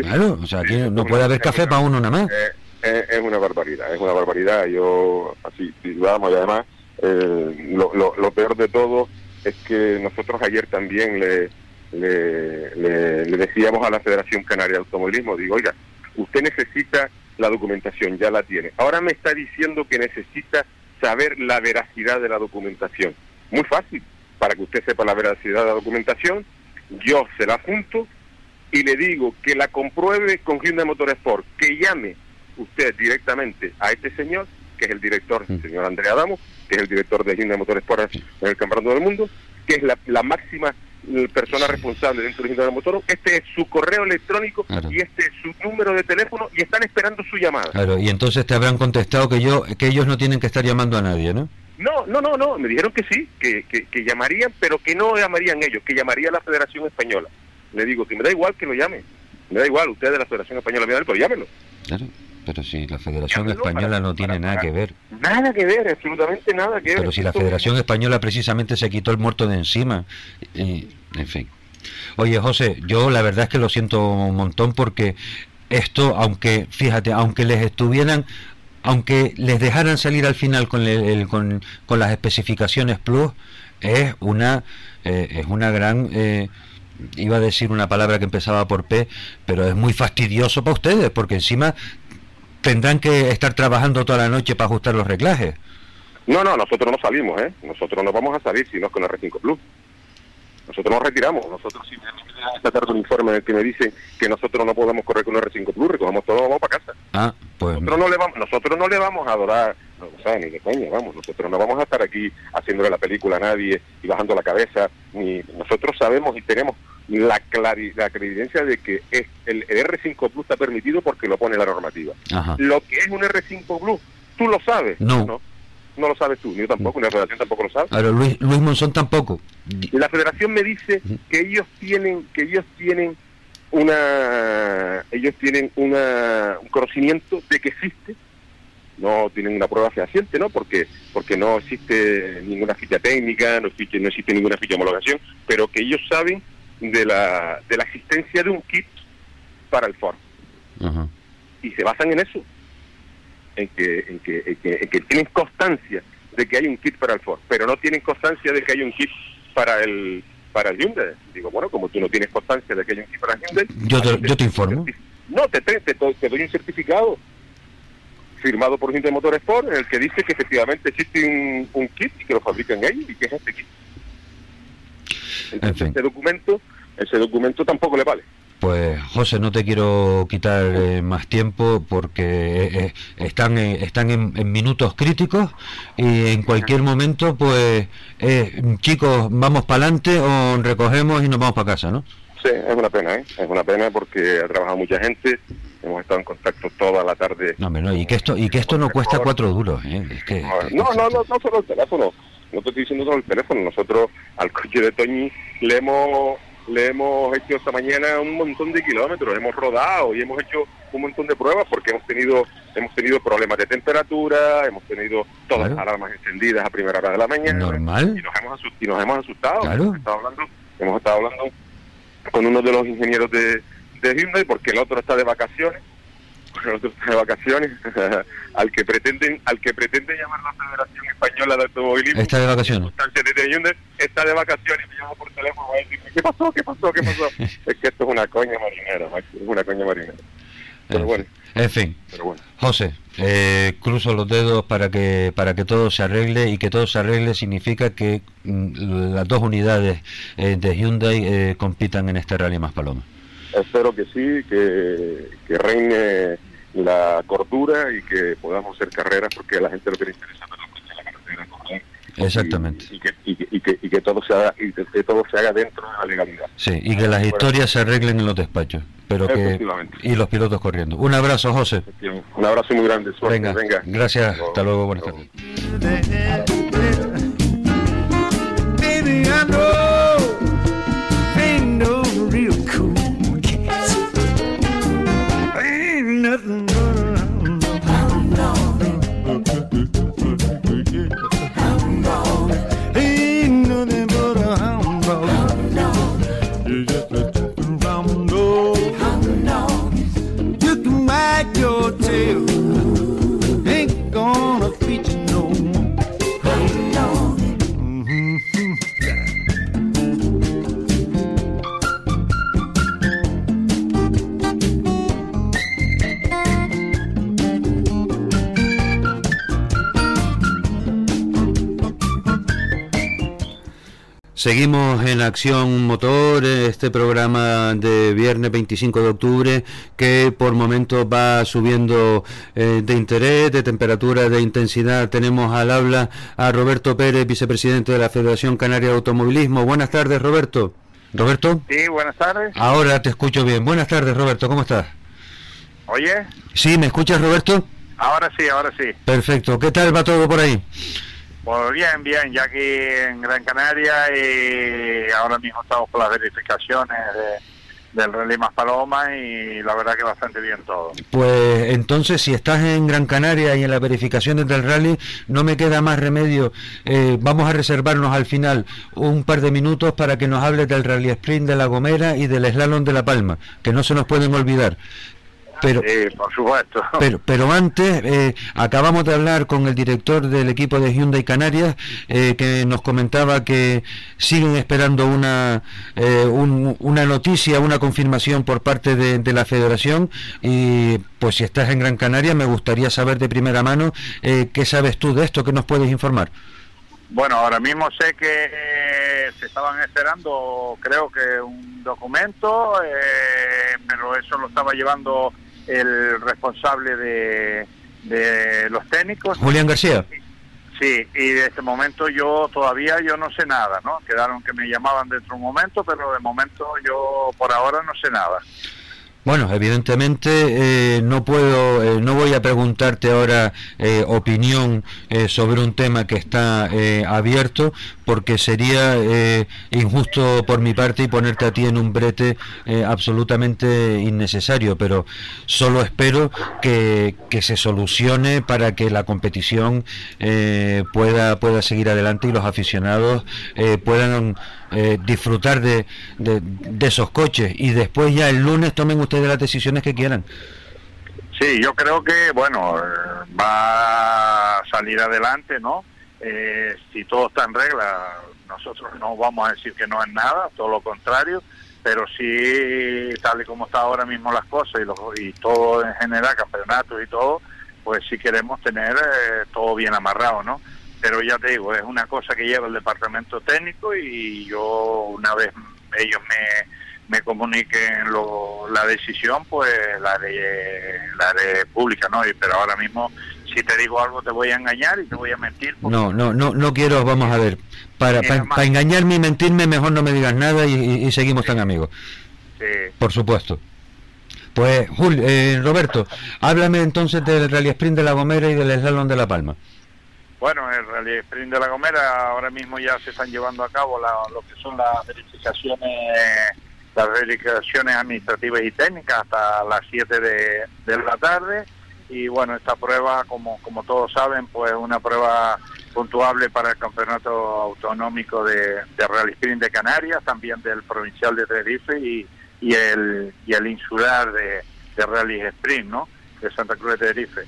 Claro, o sea, no puede haber café para uno nada más. Eh, eh, es una barbaridad, es una barbaridad. Yo, así, sí, vamos, y además, eh, lo, lo, lo peor de todo es que nosotros ayer también le, le, le- le decíamos a la Federación Canaria de Automovilismo, digo, oiga, usted necesita la documentación, ya la tiene. Ahora me está diciendo que necesita saber la veracidad de la documentación. Muy fácil, para que usted sepa la veracidad de la documentación, yo se la junto y le digo que la compruebe con Hyundai Motorsport, que llame usted directamente a este señor, que es el director, el señor Andrea Adamo, que es el director de Hyundai Motorsport en el Campeonato del Mundo, que es la, la máxima persona responsable dentro de Hyundai Motor. Este es su correo electrónico Claro. y este es su número de teléfono y están esperando su llamada. Claro, y entonces te habrán contestado que yo que ellos no tienen que estar llamando a nadie, ¿no? No, no, no, no, me dijeron que sí, que, que, que llamarían, pero que no llamarían ellos, que llamaría la Federación Española. Le digo, que me da igual que lo llame, me da igual, usted de la Federación Española, me da igual, pero llámelo. Claro, pero si la Federación Española para- no tiene para- nada para- que ver. Nada que ver, absolutamente nada que ver. Pero si la Federación Española precisamente se quitó el muerto de encima. En fin. Oye, José, yo la verdad es que lo siento un montón porque esto, aunque, fíjate, aunque les estuvieran, aunque les dejaran salir al final con, el- el- con, con las especificaciones Plus, es una, eh, es una gran... eh, Iba a decir una palabra que empezaba por P, pero es muy fastidioso para ustedes, porque encima tendrán que estar trabajando toda la noche para ajustar los reglajes. No, no, nosotros no salimos, ¿eh? Nosotros no vamos a salir si no es con el R5 Plus. Nosotros nos retiramos. Nosotros, si me esta tarde un informe en el que me dicen que nosotros no podemos correr con el R5 Plus, recogemos todo, vamos para casa. Ah, pues Nosotros no le vamos, nosotros no le vamos a adorar, no, o sea, ni de coña, vamos, nosotros no vamos a estar aquí haciéndole la película a nadie y bajando la cabeza, ni nosotros sabemos y tenemos la la de que es el, el R5 Plus está permitido porque lo pone la normativa. Ajá. Lo que es un R5 Plus, tú lo sabes. No. no, no lo sabes tú, ni yo tampoco, ni la federación tampoco lo sabe. Ahora, Luis, Luis Monzón tampoco. La federación me dice que ellos tienen, que ellos tienen una, ellos tienen una, un conocimiento de que existe, no tienen una prueba fehaciente, ¿no? Porque, porque no existe ninguna ficha técnica, no existe, no existe ninguna ficha de homologación, pero que ellos saben de la, de la existencia de un kit para el Ford Ajá. y se basan en eso, en que, en que, en que, en que tienen constancia de que hay un kit para el Ford, pero no tienen constancia de que hay un kit para el para el Hyundai. Digo, bueno, como tú no tienes constancia de que hay un kit para el Hyundai, Yo te, yo te informo. no, te, te, te, te doy un certificado firmado por Hyundai Motor Sport en el que dice que efectivamente existe un, un kit y que lo fabrican ellos y que es este kit. Entonces, fin. documento, ese documento tampoco le vale. Pues José, no te quiero quitar eh, más tiempo porque eh, eh, están, eh, están en, en minutos críticos y en cualquier momento, pues eh, chicos, vamos para adelante o recogemos y nos vamos para casa, ¿no? Sí, es una pena, ¿eh? Es una pena porque ha trabajado mucha gente, hemos estado en contacto toda la tarde. No, no, y que esto y que esto no cuesta cuatro duros, ¿eh? Es que, No, no, no, no solo el teléfono, no te estoy diciendo solo el teléfono, nosotros al coche de Toñi le hemos le hemos hecho esta mañana un montón de kilómetros, hemos rodado y hemos hecho un montón de pruebas porque hemos tenido hemos tenido problemas de temperatura, hemos tenido todas Claro. las alarmas encendidas a primera hora de la mañana Normal. y nos hemos asustado, y nos hemos asustado. Claro. Hemos estado hablando, hemos estado hablando con uno de los ingenieros de, de Hyundai porque el otro está de vacaciones de vacaciones al que pretenden al que pretende llamar la Federación Española de Automovilismo Está de vacaciones. Está de vacaciones y me llama por teléfono a decirme ¿qué pasó? ¿qué pasó? ¿qué pasó? es que esto es una coña marinera es una coña marinera pero bueno En fin, pero bueno José, eh, cruzo los dedos para que para que todo se arregle y que todo se arregle significa que mm, las dos unidades eh, de Hyundai eh, compitan en este Rally Más Paloma. espero que sí que, que reine la cordura y que podamos hacer carreras porque a la gente lo que le interesa es la carretera correr Exactamente. y, y que, y, que, y, que, y que todo se haga y que, que todo se haga dentro de la legalidad Sí, y que las historias se arreglen en los despachos, pero que Efectivamente. y los pilotos corriendo. Un abrazo, José. un abrazo muy grande suerte, Venga, venga. gracias, hasta luego, buenas tardes. too. Seguimos en Acción Motor, este programa de viernes 25 de octubre que por momentos va subiendo eh, de interés, de temperatura, de intensidad. Tenemos al habla a Roberto Pérez, vicepresidente de la Federación Canaria de Automovilismo. Buenas tardes, Roberto. Roberto, Sí, buenas tardes. ahora te escucho bien. Buenas tardes, Roberto, ¿cómo estás? Oye, Sí, ¿me escuchas, Roberto? ahora sí, ahora sí. Perfecto. ¿Qué tal va todo por ahí? Pues bien, bien, ya aquí en Gran Canaria y ahora mismo estamos con las verificaciones de, del Rally Más Paloma y la verdad que bastante bien todo. Pues entonces, si estás en Gran Canaria y en las verificaciones del rally, no me queda más remedio. Eh, vamos a reservarnos al final un par de minutos para que nos hables del Rally Sprint de La Gomera y del Slalom de La Palma, que no se nos pueden olvidar. Pero, Sí, por supuesto. pero, pero antes, eh, acabamos de hablar con el director del equipo de Hyundai Canarias, eh, que nos comentaba que siguen esperando una, eh, un- una noticia, una confirmación por parte de, de la federación. Y pues si estás en Gran Canaria, me gustaría saber de primera mano eh, qué sabes tú de esto, qué nos puedes informar. Bueno, ahora mismo sé que eh, se estaban esperando, creo que un documento, eh, pero eso lo estaba llevando el responsable de, de los técnicos. Julián García. Sí, y de este momento yo todavía yo no sé nada, ¿no? Quedaron que me llamaban dentro de un momento, pero de momento yo por ahora no sé nada. Bueno, evidentemente eh, no puedo, eh, no voy a preguntarte ahora eh, opinión eh, sobre un tema que está eh, abierto, porque sería eh, injusto por mi parte y ponerte a ti en un brete eh, absolutamente innecesario. Pero solo espero que, que se solucione para que la competición eh, pueda pueda seguir adelante y los aficionados eh, puedan eh, disfrutar de, de, de esos coches y después ya el lunes tomen ustedes las decisiones que quieran. Sí, yo creo que, bueno, va a salir adelante, ¿no? Eh, si todo está en regla, nosotros no vamos a decir que no es nada, todo lo contrario, pero sí, tal y como está ahora mismo las cosas y, los, y todo en general, campeonatos y todo, pues sí queremos tener eh, todo bien amarrado, ¿no? Pero ya te digo, es una cosa que lleva el departamento técnico y yo una vez ellos me, me comuniquen lo- la decisión, pues la haré, la haré pública, ¿no? Y, pero ahora mismo, si te digo algo, te voy a engañar y te voy a mentir. No, no, no, no quiero, vamos a ver, para, para, engañarme y mentirme, mejor no me digas nada y, y- y seguimos tan amigos, Sí. por supuesto. Pues, Jul, eh, Roberto, háblame entonces del Rally Sprint de La Gomera y del Slalom de La Palma. Bueno, el Rally Sprint de La Gomera ahora mismo ya se están llevando a cabo la- lo que son las verificaciones las verificaciones administrativas y técnicas hasta las 7 de, de la tarde y bueno, esta prueba como, como todos saben pues es una prueba puntuable para el campeonato autonómico de, de Rally Sprint de Canarias, también del provincial de Tenerife y, y el, y el insular de, de Rally Sprint, ¿no? De Santa Cruz de Tenerife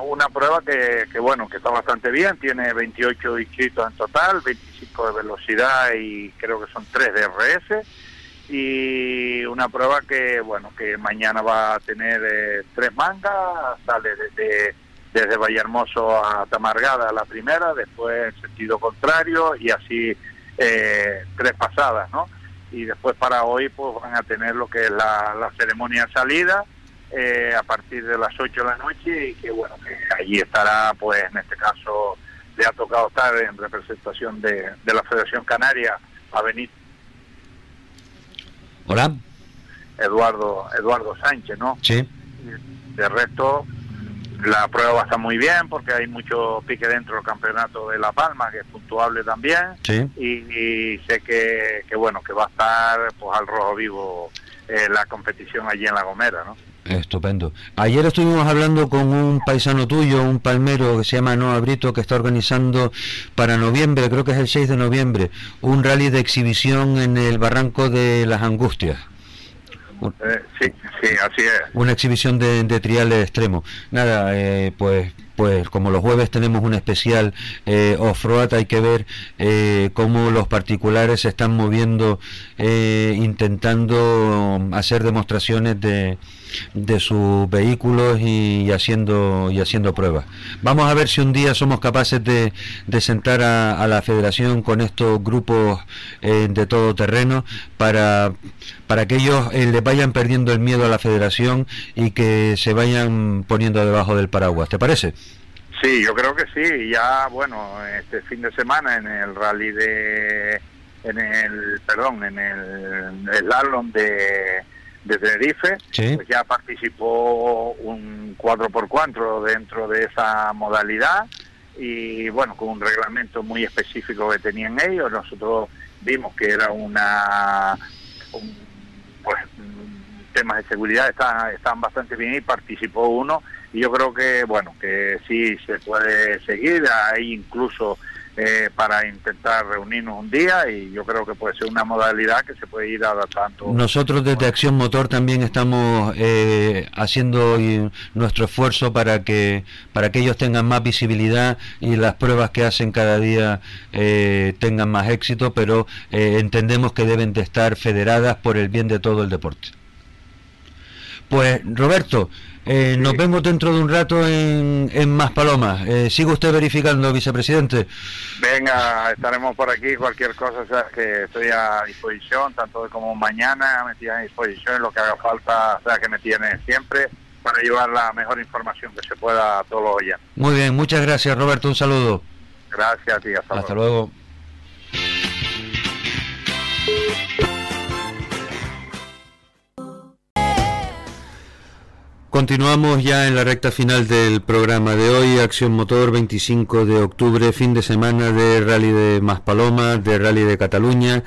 una prueba que, que, bueno que está bastante bien tiene 28 inscritos en total 25 de velocidad y creo que son 3 de RS y una prueba que bueno que mañana va a tener eh, tres mangas sale desde desde Vallehermoso a Tamargada la primera después en sentido contrario y así eh, tres pasadas no y después para hoy pues van a tener lo que es la, la ceremonia de salida eh, a partir de las 8 de la noche y que bueno, allí estará, pues en este caso le ha tocado estar en representación de, de la Federación Canaria a Benito Hola, Eduardo, Eduardo Sánchez, ¿no? sí, De resto, la prueba va a estar muy bien porque hay mucho pique dentro del campeonato de La Palma, que es puntuable también. sí. Y, y sé que, que, bueno, que va a estar pues al rojo vivo eh, la competición allí en La Gomera, ¿no? Estupendo. Ayer estuvimos hablando con un paisano tuyo, un palmero que se llama Noah Brito, que está organizando para noviembre, creo que es el 6 de noviembre, un rally de exhibición en el barranco de las Angustias. Eh, sí, sí, así es. Una exhibición de, de triales extremo. Nada, eh, pues pues como los jueves tenemos un especial eh, off-road, hay que ver eh, cómo los particulares se están moviendo eh, intentando hacer demostraciones de, de sus vehículos y, haciendo y haciendo pruebas. Vamos a ver si un día somos capaces de, de sentar a, a la federación con estos grupos eh, de todo terreno para, para que ellos eh, le vayan perdiendo el miedo a la federación y que se vayan poniendo debajo del paraguas. ¿Te parece? Sí, yo creo que sí. Ya, bueno, este fin de semana en el rally de, en el, perdón, en el slalom de, de Tenerife, Sí. pues ya participó un 4x4 dentro de esa modalidad y bueno, con un reglamento muy específico que tenían ellos, nosotros vimos que era una un, pues temas de seguridad estaban, estaban bastante bien y participó uno. Y yo creo que bueno que sí se puede seguir. Hay incluso eh, para intentar reunirnos un día y yo creo que puede ser una modalidad que se puede ir adaptando Nosotros desde Acción Motor también estamos eh, haciendo nuestro esfuerzo para que para que ellos tengan más visibilidad y las pruebas que hacen cada día eh, tengan más éxito, pero eh, entendemos que deben de estar federadas por el bien de todo el deporte. Pues Roberto, eh, nos vemos dentro de un rato en, en Más Palomas. Eh, ¿Sigue usted verificando, vicepresidente? Venga, estaremos por aquí, cualquier cosa, o sea, que estoy a disposición, tanto hoy como mañana, me tiene a disposición, lo que haga falta, o sea, que me tiene siempre para llevar la mejor información que se pueda a todos los oyentes. Muy bien, muchas gracias Roberto, un saludo. Gracias a ti, hasta, Hasta luego. luego. Continuamos ya en la recta final del programa de hoy, Acción Motor 25 de octubre, fin de semana de Rally de Maspalomas, de Rally de Cataluña.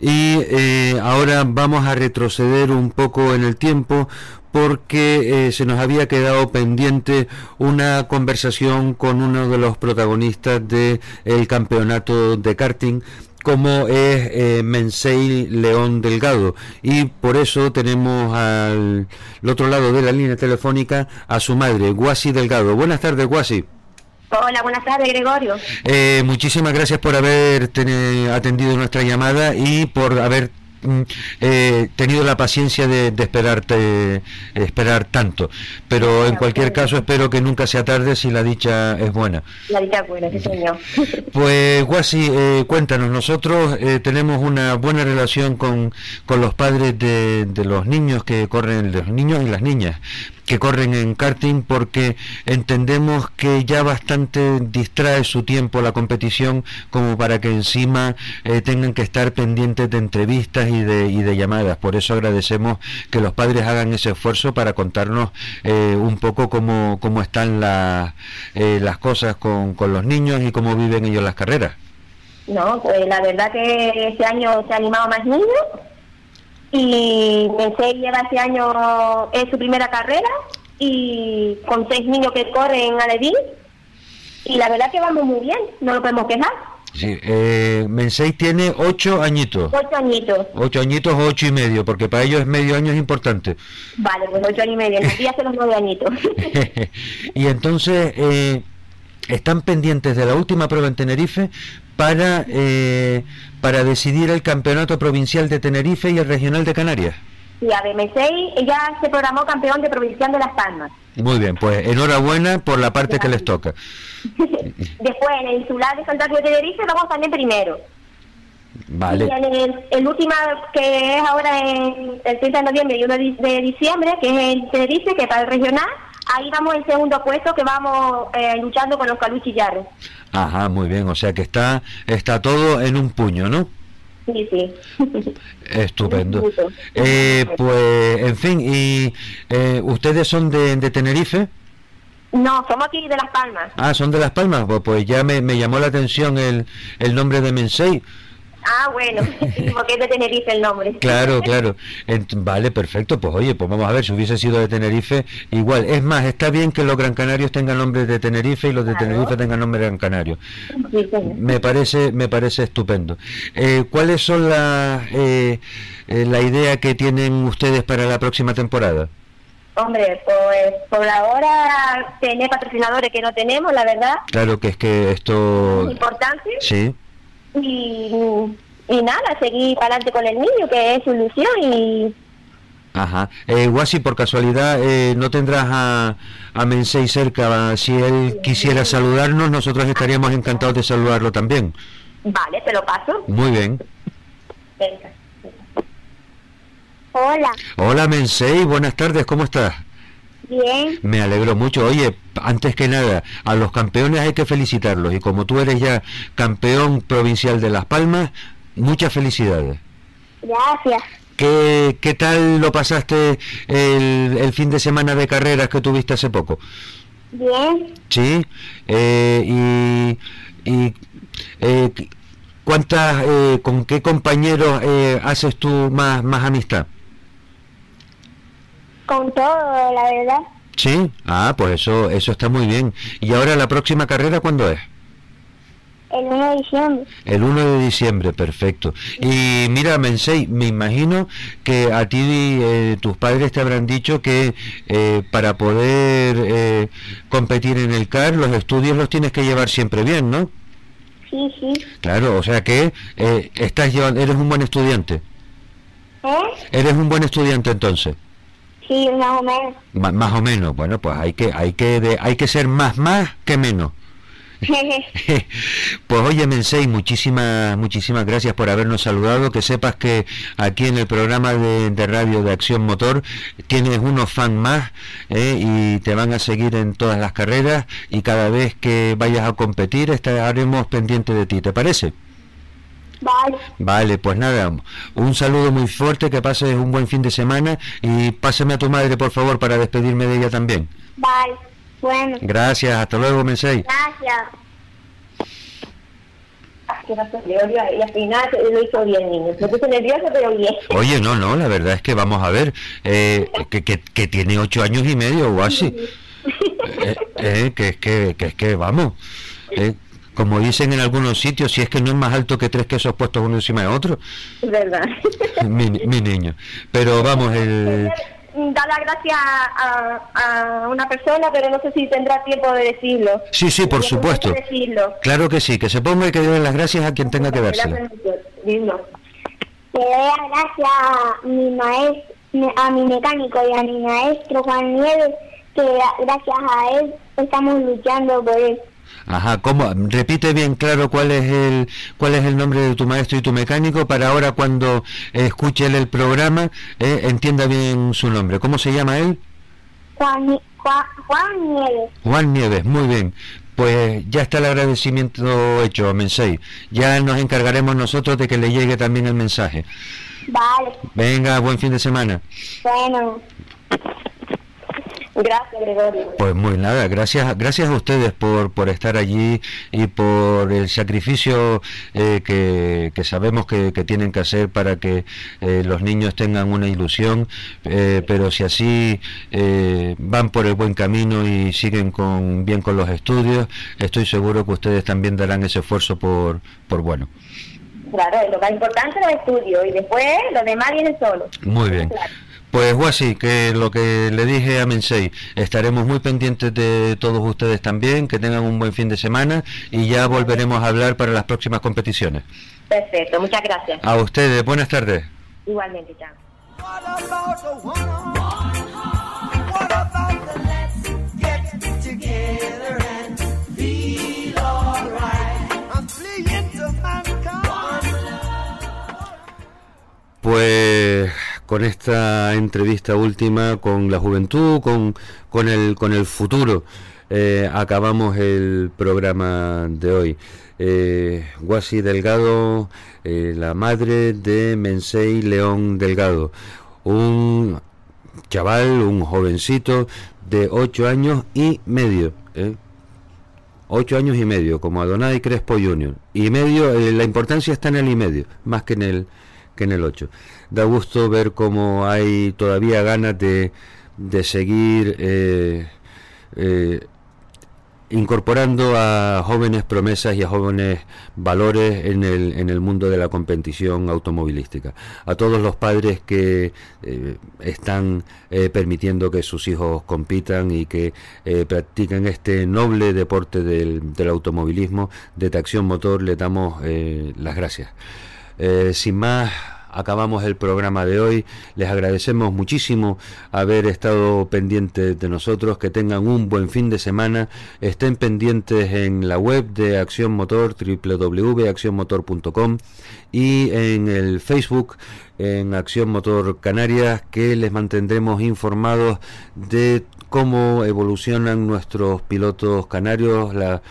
Y eh, ahora vamos a retroceder un poco en el tiempo porque eh, se nos había quedado pendiente una conversación con uno de los protagonistas del campeonato de karting como es eh, Mensei León Delgado y por eso tenemos al, al otro lado de la línea telefónica a su madre, Guasi Delgado. Buenas tardes, Guasi. Hola, buenas tardes, Gregorio. Eh, muchísimas gracias por haber atendido nuestra llamada y por haber eh, tenido la paciencia de, de esperarte esperar tanto. Pero en cualquier caso espero que nunca sea tarde si la dicha es buena. La dicha buena, sí, señor. Pues Guasi, eh, cuéntanos, nosotros eh, tenemos una buena relación con, con los padres de, de los niños que corren, los niños y las niñas que corren en karting porque entendemos que ya bastante distrae su tiempo la competición como para que encima eh, tengan que estar pendientes de entrevistas y de, y de llamadas. Por eso agradecemos que los padres hagan ese esfuerzo para contarnos eh, un poco cómo, cómo están la- eh, las cosas con, con los niños y cómo viven ellos las carreras. No, pues la verdad que este año se ha animado más niños y Mensei lleva este año es su primera carrera y con seis niños que corren en Alevín y la verdad que vamos muy bien, no lo podemos quejar. Sí, eh, Mensei tiene ocho añitos. Ocho añitos. Ocho añitos o ocho y medio, porque para ellos medio año es importante. Vale, pues ocho años y medio. En día los nueve añitos. y entonces eh, están pendientes de la última prueba en Tenerife para, eh, para decidir el campeonato provincial de Tenerife y el regional de Canarias. Y a ver, Mensei ya se programó campeón de provincial de Las Palmas. Muy bien, pues enhorabuena por la parte que les toca. Después en el insular de Santa Cruz de Tenerife vamos también primero. Vale. Y en el, el último que es ahora en el 30 de noviembre y 1 de diciembre, que es el Tenerife, que para el regional, ahí vamos en segundo puesto que vamos eh, luchando con los caluchillarros. Ajá, muy bien, o sea que está, está todo en un puño, ¿no? Sí, sí. Estupendo. Eh, pues, en fin, ¿y eh, ustedes son de, de Tenerife? No, somos aquí de Las Palmas. Ah, son de Las Palmas. Pues, pues ya me, me llamó la atención el, el nombre de Mensei. Ah, bueno, porque es de Tenerife el nombre. Claro, claro. Vale, perfecto. Pues oye, pues vamos a ver, si hubiese sido de Tenerife, igual. Es más, está bien que los Gran Canarios tengan nombres de Tenerife y los de Tenerife tengan nombre de Gran Canario. Sí. Me parece, me parece estupendo. Eh, ¿Cuáles son las, eh, eh, la idea que tienen ustedes para la próxima temporada? Hombre, pues por ahora tener patrocinadores que no tenemos, la verdad, Claro que es que esto... es importante. Sí. Y, y nada, seguir para adelante con el niño, que es su ilusión. Y Ajá. Eh, Guasi, por casualidad, eh, ¿no tendrás a, a Mensei cerca? Si él quisiera saludarnos, nosotros estaríamos encantados de saludarlo también. vale, te lo paso. Muy bien. Venga. Hola, Hola Mensei, buenas tardes, ¿cómo estás? Bien. Me alegro mucho. Oye, antes que nada, a los campeones hay que felicitarlos. Y como tú eres ya campeón provincial de Las Palmas, muchas felicidades. Gracias. ¿Qué, qué tal lo pasaste el, el fin de semana de carreras que tuviste hace poco? Bien. Sí. Eh, y y eh, ¿cuántas, eh, con qué compañeros eh, haces tú más, más amistad? Con todo, la verdad. Sí. Ah, pues eso, eso está muy bien. ¿Y ahora la próxima carrera cuándo es? El 1 de diciembre. El 1 de diciembre, perfecto. Y mira, Mensei, me imagino que a ti eh, tus padres te habrán dicho que eh, para poder eh, competir en el CAR, los estudios los tienes que llevar siempre bien, ¿no? Sí, sí. Claro, o sea que eh, estás llevando, eres un buen estudiante. ¿Eh? Eres un buen estudiante entonces. Sí, más o menos. Ma- más o menos. Bueno, pues hay que hay que de- hay que ser más más que menos. Pues oye, Mensei, muchísimas, muchísimas gracias por habernos saludado. Que sepas que aquí en el programa de, de radio de Acción Motor tienes unos fan más ¿eh? y te van a seguir en todas las carreras y cada vez que vayas a competir estaremos pendientes de ti. ¿Te parece? Vale. Vale, pues nada, un saludo muy fuerte, que pases un buen fin de semana y pásame a tu madre, por favor, para despedirme de ella también. Vale. Bueno. Gracias, hasta luego, Mensei. Gracias. Ah, y al final lo hizo bien, niño. Me puse nervioso, pero bien. Oye, no, no, la verdad es que vamos a ver, eh, que, que, que tiene ocho años y medio o así. Eh, eh, que es que, que es que, vamos, eh, como dicen en algunos sitios, si es que no es más alto que tres quesos puestos uno encima de otro, verdad. mi, mi niño. Pero vamos, el... dar las gracias a, a- una persona, pero no sé si tendrá tiempo de decirlo. Sí, sí, por supuesto. decirlo. Claro que sí, que se ponga y que dé las gracias a quien tenga que dársela. Dilo. Le doy las gracias a mi maestro, a mi mecánico y a mi maestro Juan Nieves, que gra- gracias a él estamos luchando por él. Ajá, ¿cómo? Repite bien claro cuál es el cuál es el nombre de tu maestro y tu mecánico para ahora cuando escuche él el programa eh, entienda bien su nombre. ¿Cómo se llama él? Juan, Juan, Juan Nieves. Juan Nieves, muy bien. Pues ya está el agradecimiento hecho, Mensei. Ya nos encargaremos nosotros de que le llegue también el mensaje. Vale, Venga, buen fin de semana. bueno. Gracias, Gregorio. Pues muy nada, gracias, gracias a ustedes por, por estar allí y por el sacrificio eh, que, que sabemos que, que tienen que hacer para que eh, los niños tengan una ilusión, eh, pero si así eh, van por el buen camino y siguen con bien con los estudios, estoy seguro que ustedes también darán ese esfuerzo por, por bueno. Claro, lo más importante es el estudio y después lo demás viene solo. Muy bien. Claro. Pues Guasi, que lo que le dije a Mensei, estaremos muy pendientes de todos ustedes también, que tengan un buen fin de semana y ya volveremos a hablar para las próximas competiciones. Perfecto, muchas gracias. A ustedes, buenas tardes. Igualmente, chao. Pues con esta entrevista última con la juventud, con, con, el, con el futuro, eh, acabamos el programa de hoy. Eh, Guasi Delgado, eh, la madre de Mensei León Delgado, un chaval, un jovencito de ocho años y medio. ¿eh? Ocho años y medio, como Adonai Crespo Jr. Y medio, eh, la importancia está en el y medio, más que en el que en el 8. Da gusto ver cómo hay todavía ganas de, de seguir eh, eh, incorporando a jóvenes promesas y a jóvenes valores en el, en el mundo de la competición automovilística. A todos los padres que eh, están permitiendo que sus hijos compitan y que practiquen este noble deporte del, del automovilismo de tracción motor, le damos las gracias. Sin más, acabamos el programa de hoy. Les agradecemos muchísimo haber estado pendientes de nosotros. Que tengan un buen fin de semana. Estén pendientes en la web de Acción Motor, www.accionmotor.com y en el Facebook en Acción Motor Canarias que les mantendremos informados de cómo evolucionan nuestros pilotos canarios, la,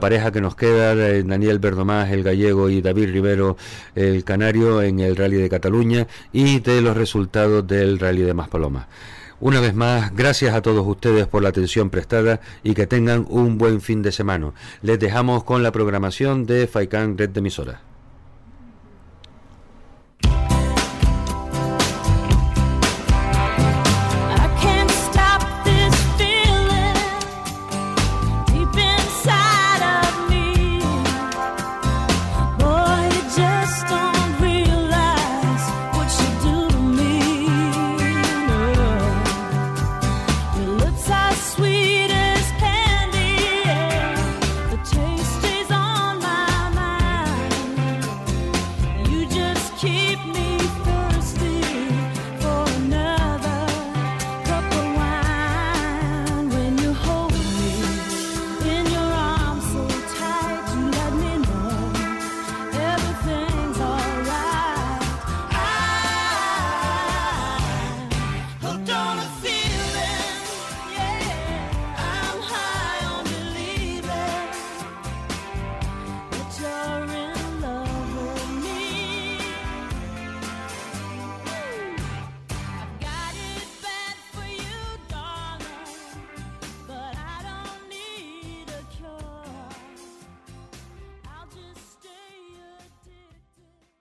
pareja que nos queda, eh, Daniel Verdomás, el gallego, y David Rivero, el canario, en el Rally de Cataluña, y de los resultados del Rally de Maspalomas. Una vez más, gracias a todos ustedes por la atención prestada y que tengan un buen fin de semana. Les dejamos con la programación de FAICAN Red de Emisoras.